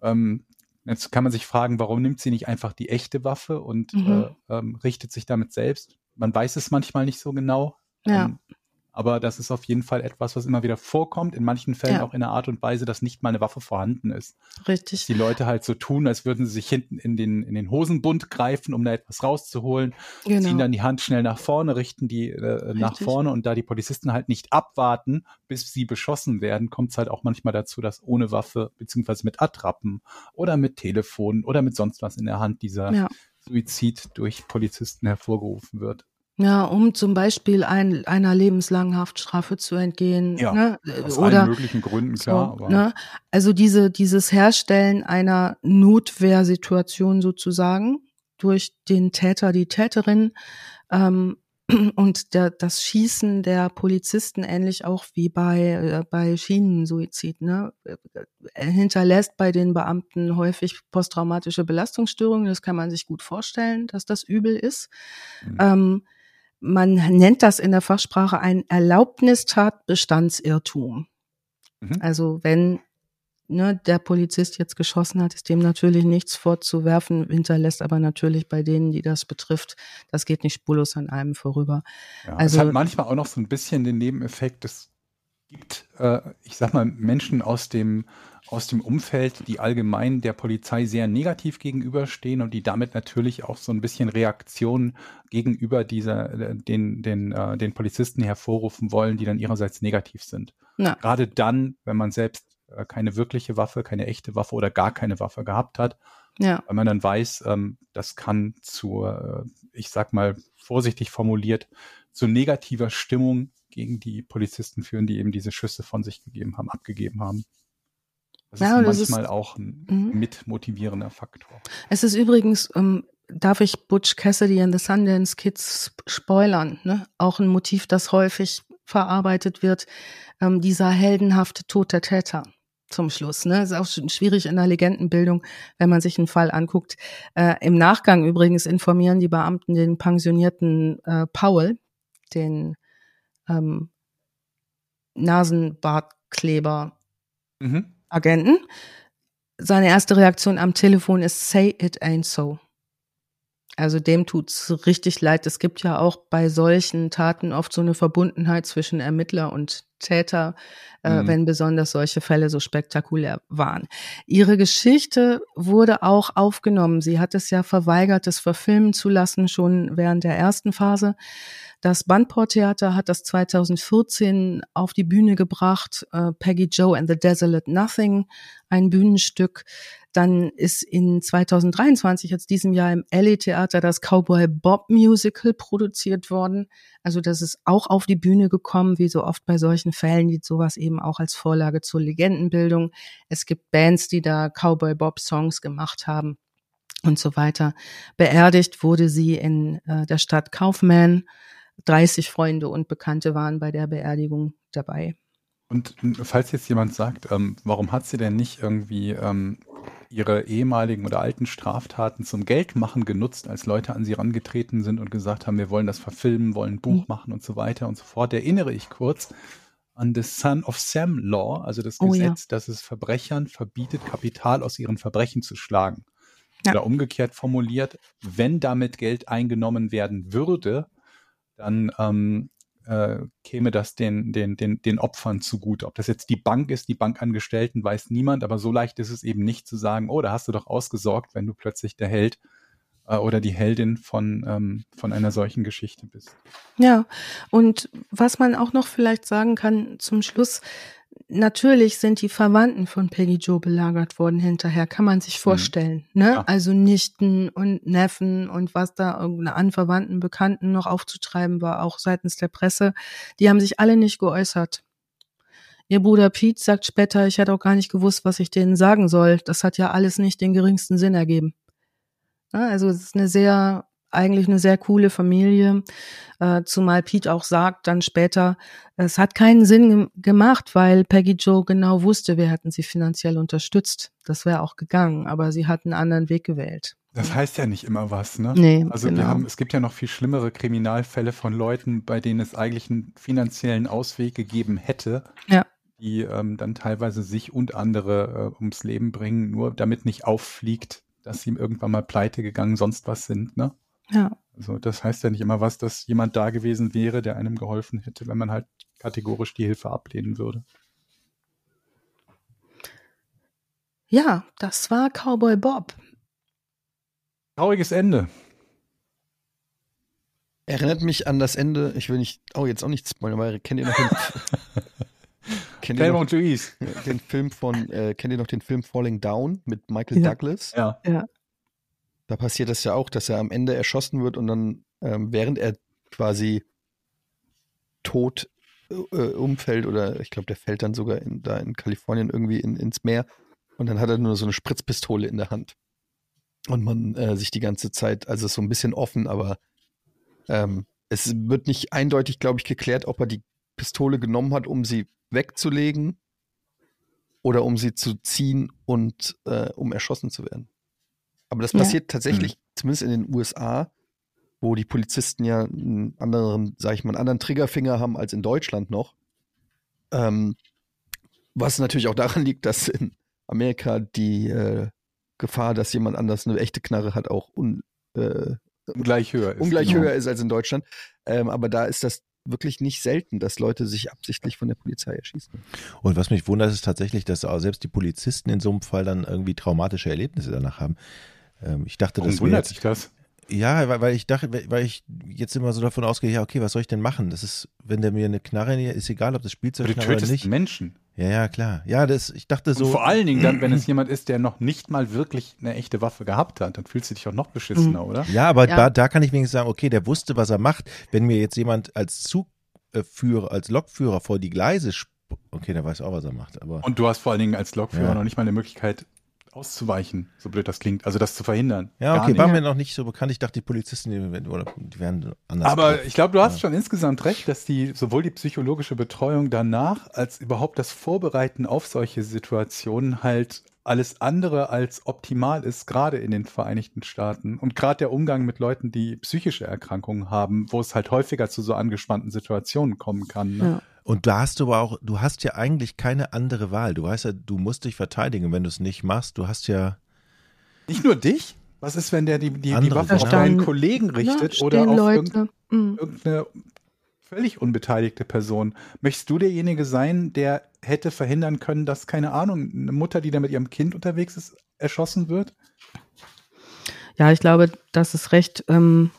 ähm, jetzt kann man sich fragen, warum nimmt sie nicht einfach die echte Waffe und Mhm. äh, ähm, richtet sich damit selbst? Man weiß es manchmal nicht so genau. Ja. Aber das ist auf jeden Fall etwas, was immer wieder vorkommt, in manchen Fällen Ja. auch in einer Art und Weise, dass nicht mal eine Waffe vorhanden ist richtig. die Leute halt so tun, als würden sie sich hinten in den, in den Hosenbund greifen, um da etwas rauszuholen, ziehen Genau. dann die Hand schnell nach vorne, richten die äh, nach Richtig. vorne und da die Polizisten halt nicht abwarten, bis sie beschossen werden, kommt es halt auch manchmal dazu, dass ohne Waffe beziehungsweise mit Attrappen oder mit Telefon oder mit sonst was in der Hand dieser Ja. Suizid durch Polizisten hervorgerufen wird. Ja, um zum Beispiel ein, einer lebenslangen Haftstrafe zu entgehen. Ja, ne? Aus Oder allen möglichen Gründen, klar. so, aber ne? Also diese, dieses Herstellen einer Notwehrsituation sozusagen durch den Täter, die Täterin ähm, und der, das Schießen der Polizisten ähnlich auch wie bei, äh, bei Schienensuizid, ne? äh, hinterlässt bei den Beamten häufig posttraumatische Belastungsstörungen. Das kann man sich gut vorstellen, dass das übel ist. Mhm. Ähm, man nennt das in der Fachsprache ein Erlaubnistatbestandsirrtum. Mhm. Also wenn ne, der Polizist jetzt geschossen hat, ist dem natürlich nichts vorzuwerfen, hinterlässt aber natürlich bei denen, die das betrifft, das geht nicht spurlos an einem vorüber. Ja, Also- es hat manchmal auch noch so ein bisschen den Nebeneffekt, es gibt, äh, ich sag mal, Menschen aus dem, aus dem Umfeld, die allgemein der Polizei sehr negativ gegenüberstehen und die damit natürlich auch so ein bisschen Reaktionen gegenüber dieser, äh, den, den, äh, den Polizisten hervorrufen wollen, die dann ihrerseits negativ sind. Ja. Gerade dann, wenn man selbst äh, keine wirkliche Waffe, keine echte Waffe oder gar keine Waffe gehabt hat, Ja, weil man dann weiß, ähm, das kann zu, äh, ich sag mal vorsichtig formuliert, zu negativer Stimmung gegen die Polizisten führen, die eben diese Schüsse von sich gegeben haben, abgegeben haben. Das Ja, ist das ist- manchmal auch ein Mhm. mitmotivierender Faktor. es ist übrigens, ähm, darf ich Butch Cassidy and the Sundance Kids sp- spoilern, ne? auch ein Motiv, das häufig verarbeitet wird, ähm, dieser heldenhafte Tod der Täter zum Schluss. Ne? Ist auch schon schwierig in der Legendenbildung, wenn man sich einen Fall anguckt. Äh, Im Nachgang übrigens informieren die Beamten den pensionierten äh, Paul, den ähm, Nasenbartkleber Mhm. Agenten. Seine erste Reaktion am Telefon ist Say it ain't so. Also dem tut's richtig leid. Es gibt ja auch bei solchen Taten oft so eine Verbundenheit zwischen Ermittler und Täter, äh, Mhm. wenn besonders solche Fälle so spektakulär waren. Ihre Geschichte wurde auch aufgenommen. Sie hat es ja verweigert, es verfilmen zu lassen, schon während der ersten Phase. Das Bandport-Theater hat das 2014 auf die Bühne gebracht, äh, Peggy Joe and the Desolate Nothing, ein Bühnenstück. Dann ist in 2023, jetzt diesem Jahr im Alley Theater, das Cowboy Bob Musical produziert worden. Also das ist auch auf die Bühne gekommen, wie so oft bei solchen Fällen, die sowas eben auch als Vorlage zur Legendenbildung. Es gibt Bands, die da Cowboy Bob Songs gemacht haben und so weiter. Beerdigt wurde sie in äh, der Stadt Kaufmann. 30 Freunde und Bekannte waren bei der Beerdigung dabei. Und falls jetzt jemand sagt, ähm, warum hat sie denn nicht irgendwie ähm, ihre ehemaligen oder alten Straftaten zum Geldmachen genutzt, als Leute an sie herangetreten sind und gesagt haben, wir wollen das verfilmen, wollen ein Buch Mhm. machen und so weiter und so fort, erinnere ich kurz an das Son of Sam Law, also das Oh ja. Gesetz, das es Verbrechern verbietet, Kapital aus ihren Verbrechen zu schlagen. Ja. Oder umgekehrt formuliert, wenn damit Geld eingenommen werden würde, dann ähm, äh, käme das den, den, den, den Opfern zugute. Ob das jetzt die Bank ist, die Bankangestellten, weiß niemand, aber so leicht ist es eben nicht zu sagen, oh, da hast du doch ausgesorgt, wenn du plötzlich der Held äh, oder die Heldin von, ähm, von einer solchen Geschichte bist. Ja, und was man auch noch vielleicht sagen kann zum Schluss, natürlich sind die Verwandten von Peggy Joe belagert worden hinterher, kann man sich vorstellen. Mhm. Ne? Ja. Also Nichten und Neffen und was da irgendeine Anverwandten, Bekannten noch aufzutreiben war, auch seitens der Presse, die haben sich alle nicht geäußert. Ihr Bruder Pete sagt später, ich hätte auch gar nicht gewusst, was ich denen sagen soll. Das hat ja alles nicht den geringsten Sinn ergeben. Also es ist eine sehr eigentlich eine sehr coole Familie, äh, zumal Pete auch sagt dann später, es hat keinen Sinn gemacht, weil Peggy Joe genau wusste, wir hätten sie finanziell unterstützt. Das wäre auch gegangen, aber sie hat einen anderen Weg gewählt. Das heißt ja nicht immer was, ne? Nee, also genau. wir haben, es gibt ja noch viel schlimmere Kriminalfälle von Leuten, bei denen es eigentlich einen finanziellen Ausweg gegeben hätte. Ja. Die ähm, dann teilweise sich und andere äh, ums Leben bringen, nur damit nicht auffliegt, dass sie irgendwann mal pleite gegangen, sonst was sind, ne? Ja. Also das heißt ja nicht immer was, dass jemand da gewesen wäre, der einem geholfen hätte, wenn man halt kategorisch die Hilfe ablehnen würde. Ja, das war Cowboy Bob. Trauriges Ende. Erinnert mich an das Ende, ich will nicht, oh, jetzt auch nicht spoilern, aber kennt ihr noch den, kennt ihr noch, den Film von, äh, kennt ihr noch den Film Falling Down mit Michael ja. Douglas? Ja. ja. Da passiert das ja auch, dass er am Ende erschossen wird und dann, ähm, während er quasi tot äh, umfällt oder ich glaube, der fällt dann sogar in, da in Kalifornien irgendwie in, ins Meer und dann hat er nur so eine Spritzpistole in der Hand. Und man äh, sich die ganze Zeit, also so ein bisschen offen, aber ähm, es wird nicht eindeutig, glaube ich, geklärt, ob er die Pistole genommen hat, um sie wegzulegen oder um sie zu ziehen und äh, um erschossen zu werden. Aber das passiert ja. tatsächlich, mhm. zumindest in den USA, wo die Polizisten ja einen anderen, sag ich mal, einen anderen Triggerfinger haben als in Deutschland noch. Ähm, was natürlich auch daran liegt, dass in Amerika die äh, Gefahr, dass jemand anders eine echte Knarre hat, auch un, äh, ungleich höher ist. Ungleich genau. höher ist als in Deutschland. Ähm, aber da ist das wirklich nicht selten, dass Leute sich absichtlich von der Polizei erschießen. Und was mich wundert, ist tatsächlich, dass selbst die Polizisten in so einem Fall dann irgendwie traumatische Erlebnisse danach haben. Ähm, ich dachte, Warum das wundert sich das? Ja, weil, weil ich dachte, weil ich jetzt immer so davon ausgehe, ja, okay, was soll ich denn machen? Das ist, wenn der mir eine Knarre näher, ist egal, ob das Spielzeug ist oder nicht. Menschen. Ja, ja, klar. Ja, das, ich dachte so. Und vor allen Dingen dann, wenn es jemand ist, der noch nicht mal wirklich eine echte Waffe gehabt hat, dann fühlst du dich auch noch beschissener, mhm. oder? Ja, aber ja. Da, da kann ich wenigstens sagen, okay, der wusste, was er macht. Wenn mir jetzt jemand als Zugführer, als Lokführer vor die Gleise, okay, der weiß auch, was er macht. Aber Und du hast vor allen Dingen als Lokführer ja. noch nicht mal eine Möglichkeit, auszuweichen, so blöd das klingt. Also das zu verhindern. Ja, okay, war mir noch nicht so bekannt. Ich dachte, die Polizisten, die, oder, die wären anders. Aber drauf. ich glaube, du hast ja. schon insgesamt recht, dass die sowohl die psychologische Betreuung danach als überhaupt das Vorbereiten auf solche Situationen halt alles andere als optimal ist, gerade in den Vereinigten Staaten. Und gerade der Umgang mit Leuten, die psychische Erkrankungen haben, wo es halt häufiger zu so angespannten Situationen kommen kann. Ne? Ja. Und da hast du aber auch, du hast ja eigentlich keine andere Wahl. Du weißt ja, du musst dich verteidigen, wenn du es nicht machst. Du hast ja. Nicht nur dich? Was ist, wenn der die, die, die Waffe auf deinen Kollegen richtet ja, oder auf Leute. Mhm. irgendeine völlig unbeteiligte Person? Möchtest du derjenige sein, der hätte verhindern können, dass, keine Ahnung, eine Mutter, die da mit ihrem Kind unterwegs ist, erschossen wird? Ja, ich glaube, das ist recht ähm,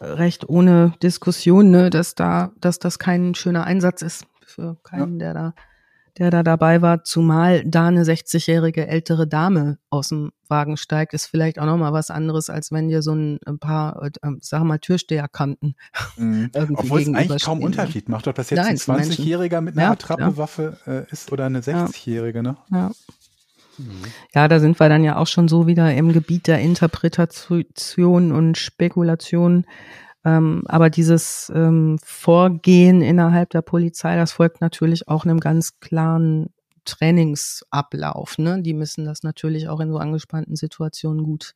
recht ohne Diskussion, ne, dass da, dass das kein schöner Einsatz ist für keinen, ja. der da, der da dabei war. Zumal da eine 60-jährige ältere Dame aus dem Wagen steigt, ist vielleicht auch noch mal was anderes, als wenn dir so ein, ein paar, äh, sag mal, Türsteherkanten mhm. Obwohl es eigentlich kaum Unterschied macht, ob das jetzt Nein, ein 20-Jähriger mit einer ja, Attrappewaffe äh, ist oder eine 60-Jährige, ne? Ja. Ja, da sind wir dann ja auch schon so wieder im Gebiet der Interpretation und Spekulation. Ähm, aber dieses ähm, Vorgehen innerhalb der Polizei, das folgt natürlich auch einem ganz klaren Trainingsablauf. Ne? Die müssen das natürlich auch in so angespannten Situationen gut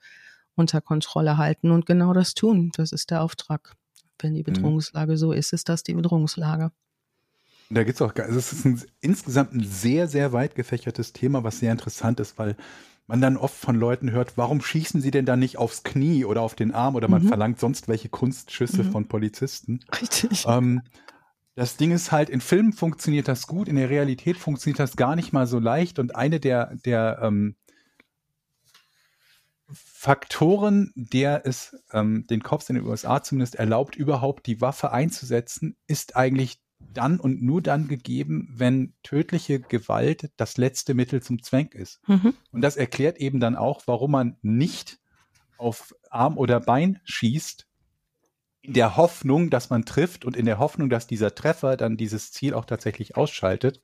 unter Kontrolle halten und genau das tun. Das ist der Auftrag. Wenn die mhm. Bedrohungslage so ist, ist das die Bedrohungslage. Da gibt es auch, also es ist ein, insgesamt ein sehr, sehr weit gefächertes Thema, was sehr interessant ist, weil man dann oft von Leuten hört, warum schießen sie denn da nicht aufs Knie oder auf den Arm oder man mhm. verlangt sonst welche Kunstschüsse mhm. von Polizisten. Richtig. Ähm, das Ding ist halt, in Filmen funktioniert das gut, in der Realität funktioniert das gar nicht mal so leicht und eine der, der ähm, Faktoren, der es ähm, den Cops in den USA zumindest erlaubt, überhaupt die Waffe einzusetzen, ist eigentlich dann und nur dann gegeben, wenn tödliche Gewalt das letzte Mittel zum Zweck ist. Mhm. Und das erklärt eben dann auch, warum man nicht auf Arm oder Bein schießt, in der Hoffnung, dass man trifft und in der Hoffnung, dass dieser Treffer dann dieses Ziel auch tatsächlich ausschaltet.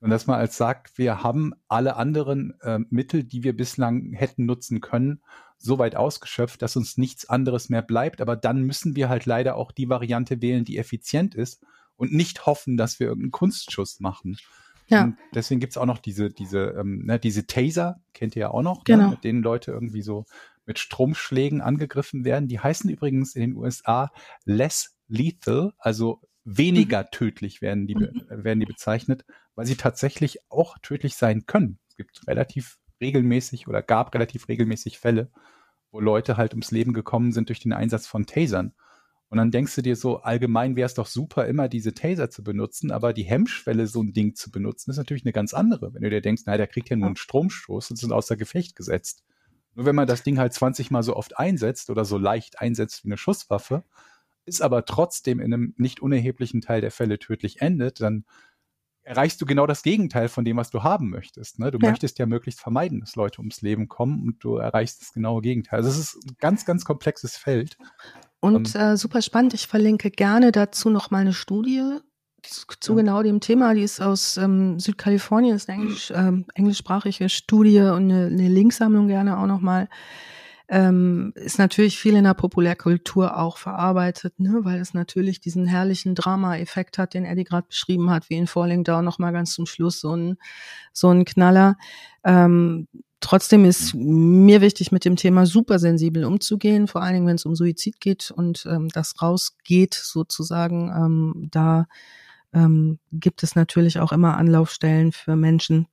Und dass man als sagt, wir haben alle anderen äh, Mittel, die wir bislang hätten nutzen können, so weit ausgeschöpft, dass uns nichts anderes mehr bleibt. Aber dann müssen wir halt leider auch die Variante wählen, die effizient ist und nicht hoffen, dass wir irgendeinen Kunstschuss machen. Ja. Und deswegen gibt's auch noch diese, diese, ähm, ne, diese Taser, kennt ihr ja auch noch, Genau. ne, mit denen Leute irgendwie so mit Stromschlägen angegriffen werden. Die heißen übrigens in den USA less lethal, also weniger tödlich werden die, be- werden die bezeichnet, weil sie tatsächlich auch tödlich sein können. Es gibt relativ regelmäßig oder gab relativ regelmäßig Fälle, wo Leute halt ums Leben gekommen sind durch den Einsatz von Tasern. Und dann denkst du dir so, allgemein wäre es doch super, immer diese Taser zu benutzen, aber die Hemmschwelle, so ein Ding zu benutzen, ist natürlich eine ganz andere. Wenn du dir denkst, na, der kriegt ja nur einen Stromstoß und sind außer Gefecht gesetzt. Nur wenn man das Ding halt 20 Mal so oft einsetzt oder so leicht einsetzt wie eine Schusswaffe, ist aber trotzdem in einem nicht unerheblichen Teil der Fälle tödlich endet, dann erreichst du genau das Gegenteil von dem, was du haben möchtest. Ne? Du Ja. möchtest ja möglichst vermeiden, dass Leute ums Leben kommen und du erreichst das genaue Gegenteil. Also es ist ein ganz, ganz komplexes Feld. Und äh, super spannend, ich verlinke gerne dazu noch mal eine Studie zu, zu Ja. genau dem Thema. Die ist aus ähm, Südkalifornien, ist eine Englisch, ähm, englischsprachige Studie und eine, eine Linksammlung gerne auch noch mal. Ähm, ist natürlich viel in der Populärkultur auch verarbeitet, ne, weil es natürlich diesen herrlichen Drama-Effekt hat, den Eddie gerade beschrieben hat, wie in Falling Down noch mal ganz zum Schluss so ein so ein Knaller. Ähm, trotzdem ist mir wichtig, mit dem Thema super sensibel umzugehen, vor allen Dingen, wenn es um Suizid geht und ähm, das rausgeht sozusagen. Ähm, da ähm, gibt es natürlich auch immer Anlaufstellen für Menschen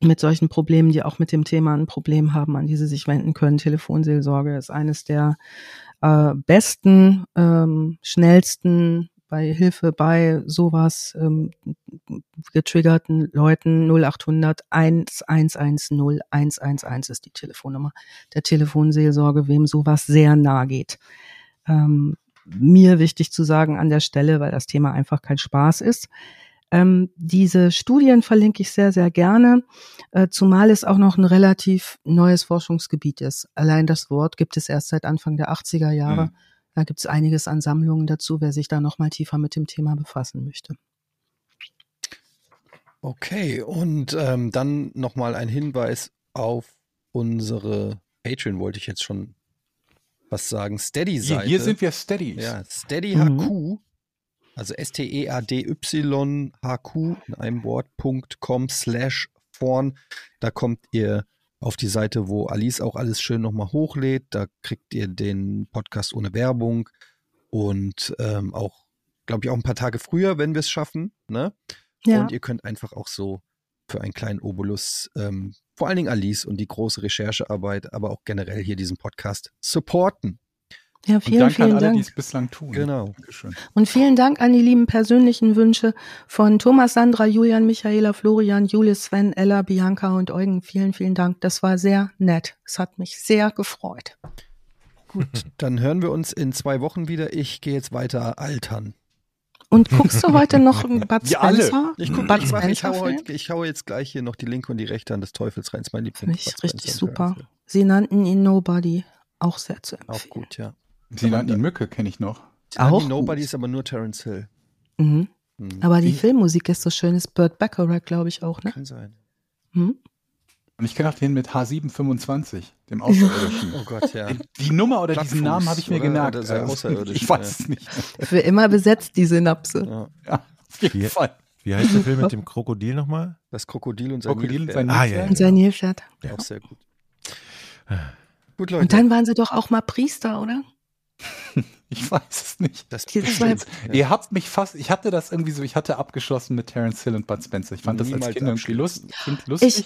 mit solchen Problemen, die auch mit dem Thema ein Problem haben, an die sie sich wenden können. Telefonseelsorge ist eines der äh, besten, ähm, schnellsten bei Hilfe bei sowas ähm, getriggerten Leuten 0800 1110 111 ist die Telefonnummer der Telefonseelsorge, wem sowas sehr nahe geht. Ähm, mir wichtig zu sagen an der Stelle, weil das Thema einfach kein Spaß ist. Ähm, diese Studien verlinke ich sehr, sehr gerne, äh, zumal es auch noch ein relativ neues Forschungsgebiet ist. Allein das Wort gibt es erst seit Anfang der 80er Jahre. Mhm. Da gibt es einiges an Sammlungen dazu, wer sich da noch mal tiefer mit dem Thema befassen möchte. Okay, und ähm, dann nochmal ein Hinweis auf unsere Patreon, wollte ich jetzt schon was sagen, Hier, Steady-Seite. hier sind wir Steady. Ja, Steady Mhm. HQ, also S-T-E-A-D-Y-H-Q in einem Wort.com slash vorn. Da kommt ihr auf die Seite, wo Alice auch alles schön nochmal hochlädt. Da kriegt ihr den Podcast ohne Werbung und ähm, auch, glaube ich, auch ein paar Tage früher, wenn wir es schaffen. Ne? Ja, Und ihr könnt einfach auch so für einen kleinen Obolus, ähm, vor allen Dingen Alice und die große Recherchearbeit, aber auch generell hier diesen Podcast supporten. Ja vielen, danke vielen an alle, Dank. die es bislang tun. Genau. Dankeschön. Und vielen Dank an die lieben persönlichen Wünsche von Thomas, Sandra, Julian, Michaela, Florian, Julis, Sven, Ella, Bianca und Eugen. Vielen, vielen Dank. Das war sehr nett. Es hat mich sehr gefreut. Gut, dann hören wir uns in zwei Wochen wieder. Ich gehe jetzt weiter altern. Und guckst du heute noch Bud alle. Spencer? Ich gucke, Bud ich, mach, ich, hau heute, ich hau jetzt gleich hier noch die linke und die rechte Hand des Teufels rein. Das ist mein Finde Lieblings. ich richtig super. Sie nannten ihn Nobody. Auch sehr zu empfehlen. Auch gut, ja. Sie nannten die Mücke, kenne ich noch. Auch Nobody ist aber nur Terence Hill. Mhm. Hm. Aber die Wie- Filmmusik ist so schön. Ist Burt Bacharach, glaube ich, auch, ne? Kann sein. Hm? Und ich kenne auch den mit H725, dem Außerirdischen. Oh Gott, ja. Die Nummer oder Plattfuß, diesen Namen habe ich mir oder? gemerkt. Oder so Also, ich weiß es nicht. Für immer besetzt die Synapse. ja. Ja, auf jeden Wie- Fall. Wie heißt der Film mit dem Krokodil nochmal? Das Krokodil und sein Krokodil und Nilpferd. sein Ah, Nilpferd. ja, Und sein Nilpferd. Ja. Auch sehr gut. Gut, Leute. Und dann waren sie doch auch mal Priester, oder? Ich weiß es nicht. das bestimmt. Ja. Ihr habt mich fast, ich hatte das irgendwie so, ich hatte abgeschlossen mit Terence Hill und Bud Spencer. Ich fand das als Niemals Kind irgendwie lust, kind lustig.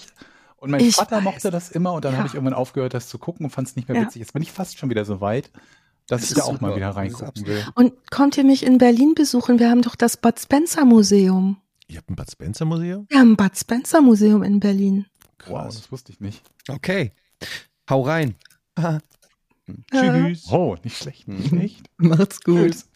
und mein ich Vater weiß. mochte das immer und dann Ja. habe ich irgendwann aufgehört, das zu gucken und fand es nicht mehr Ja. witzig. Jetzt bin ich fast schon wieder so weit, dass Das ich da auch mal super. wieder Das ist reingucken will. Und kommt ihr mich in Berlin besuchen? Wir haben doch das Bud Spencer Museum. Ihr habt ein Bud Spencer Museum? Wir haben ein Bud Spencer Museum in Berlin. Wow, Krass. das wusste ich nicht. Okay. Hau rein. Äh, Tschüss. Oh, nicht schlecht, nicht schlecht. Macht's gut. Tschüss.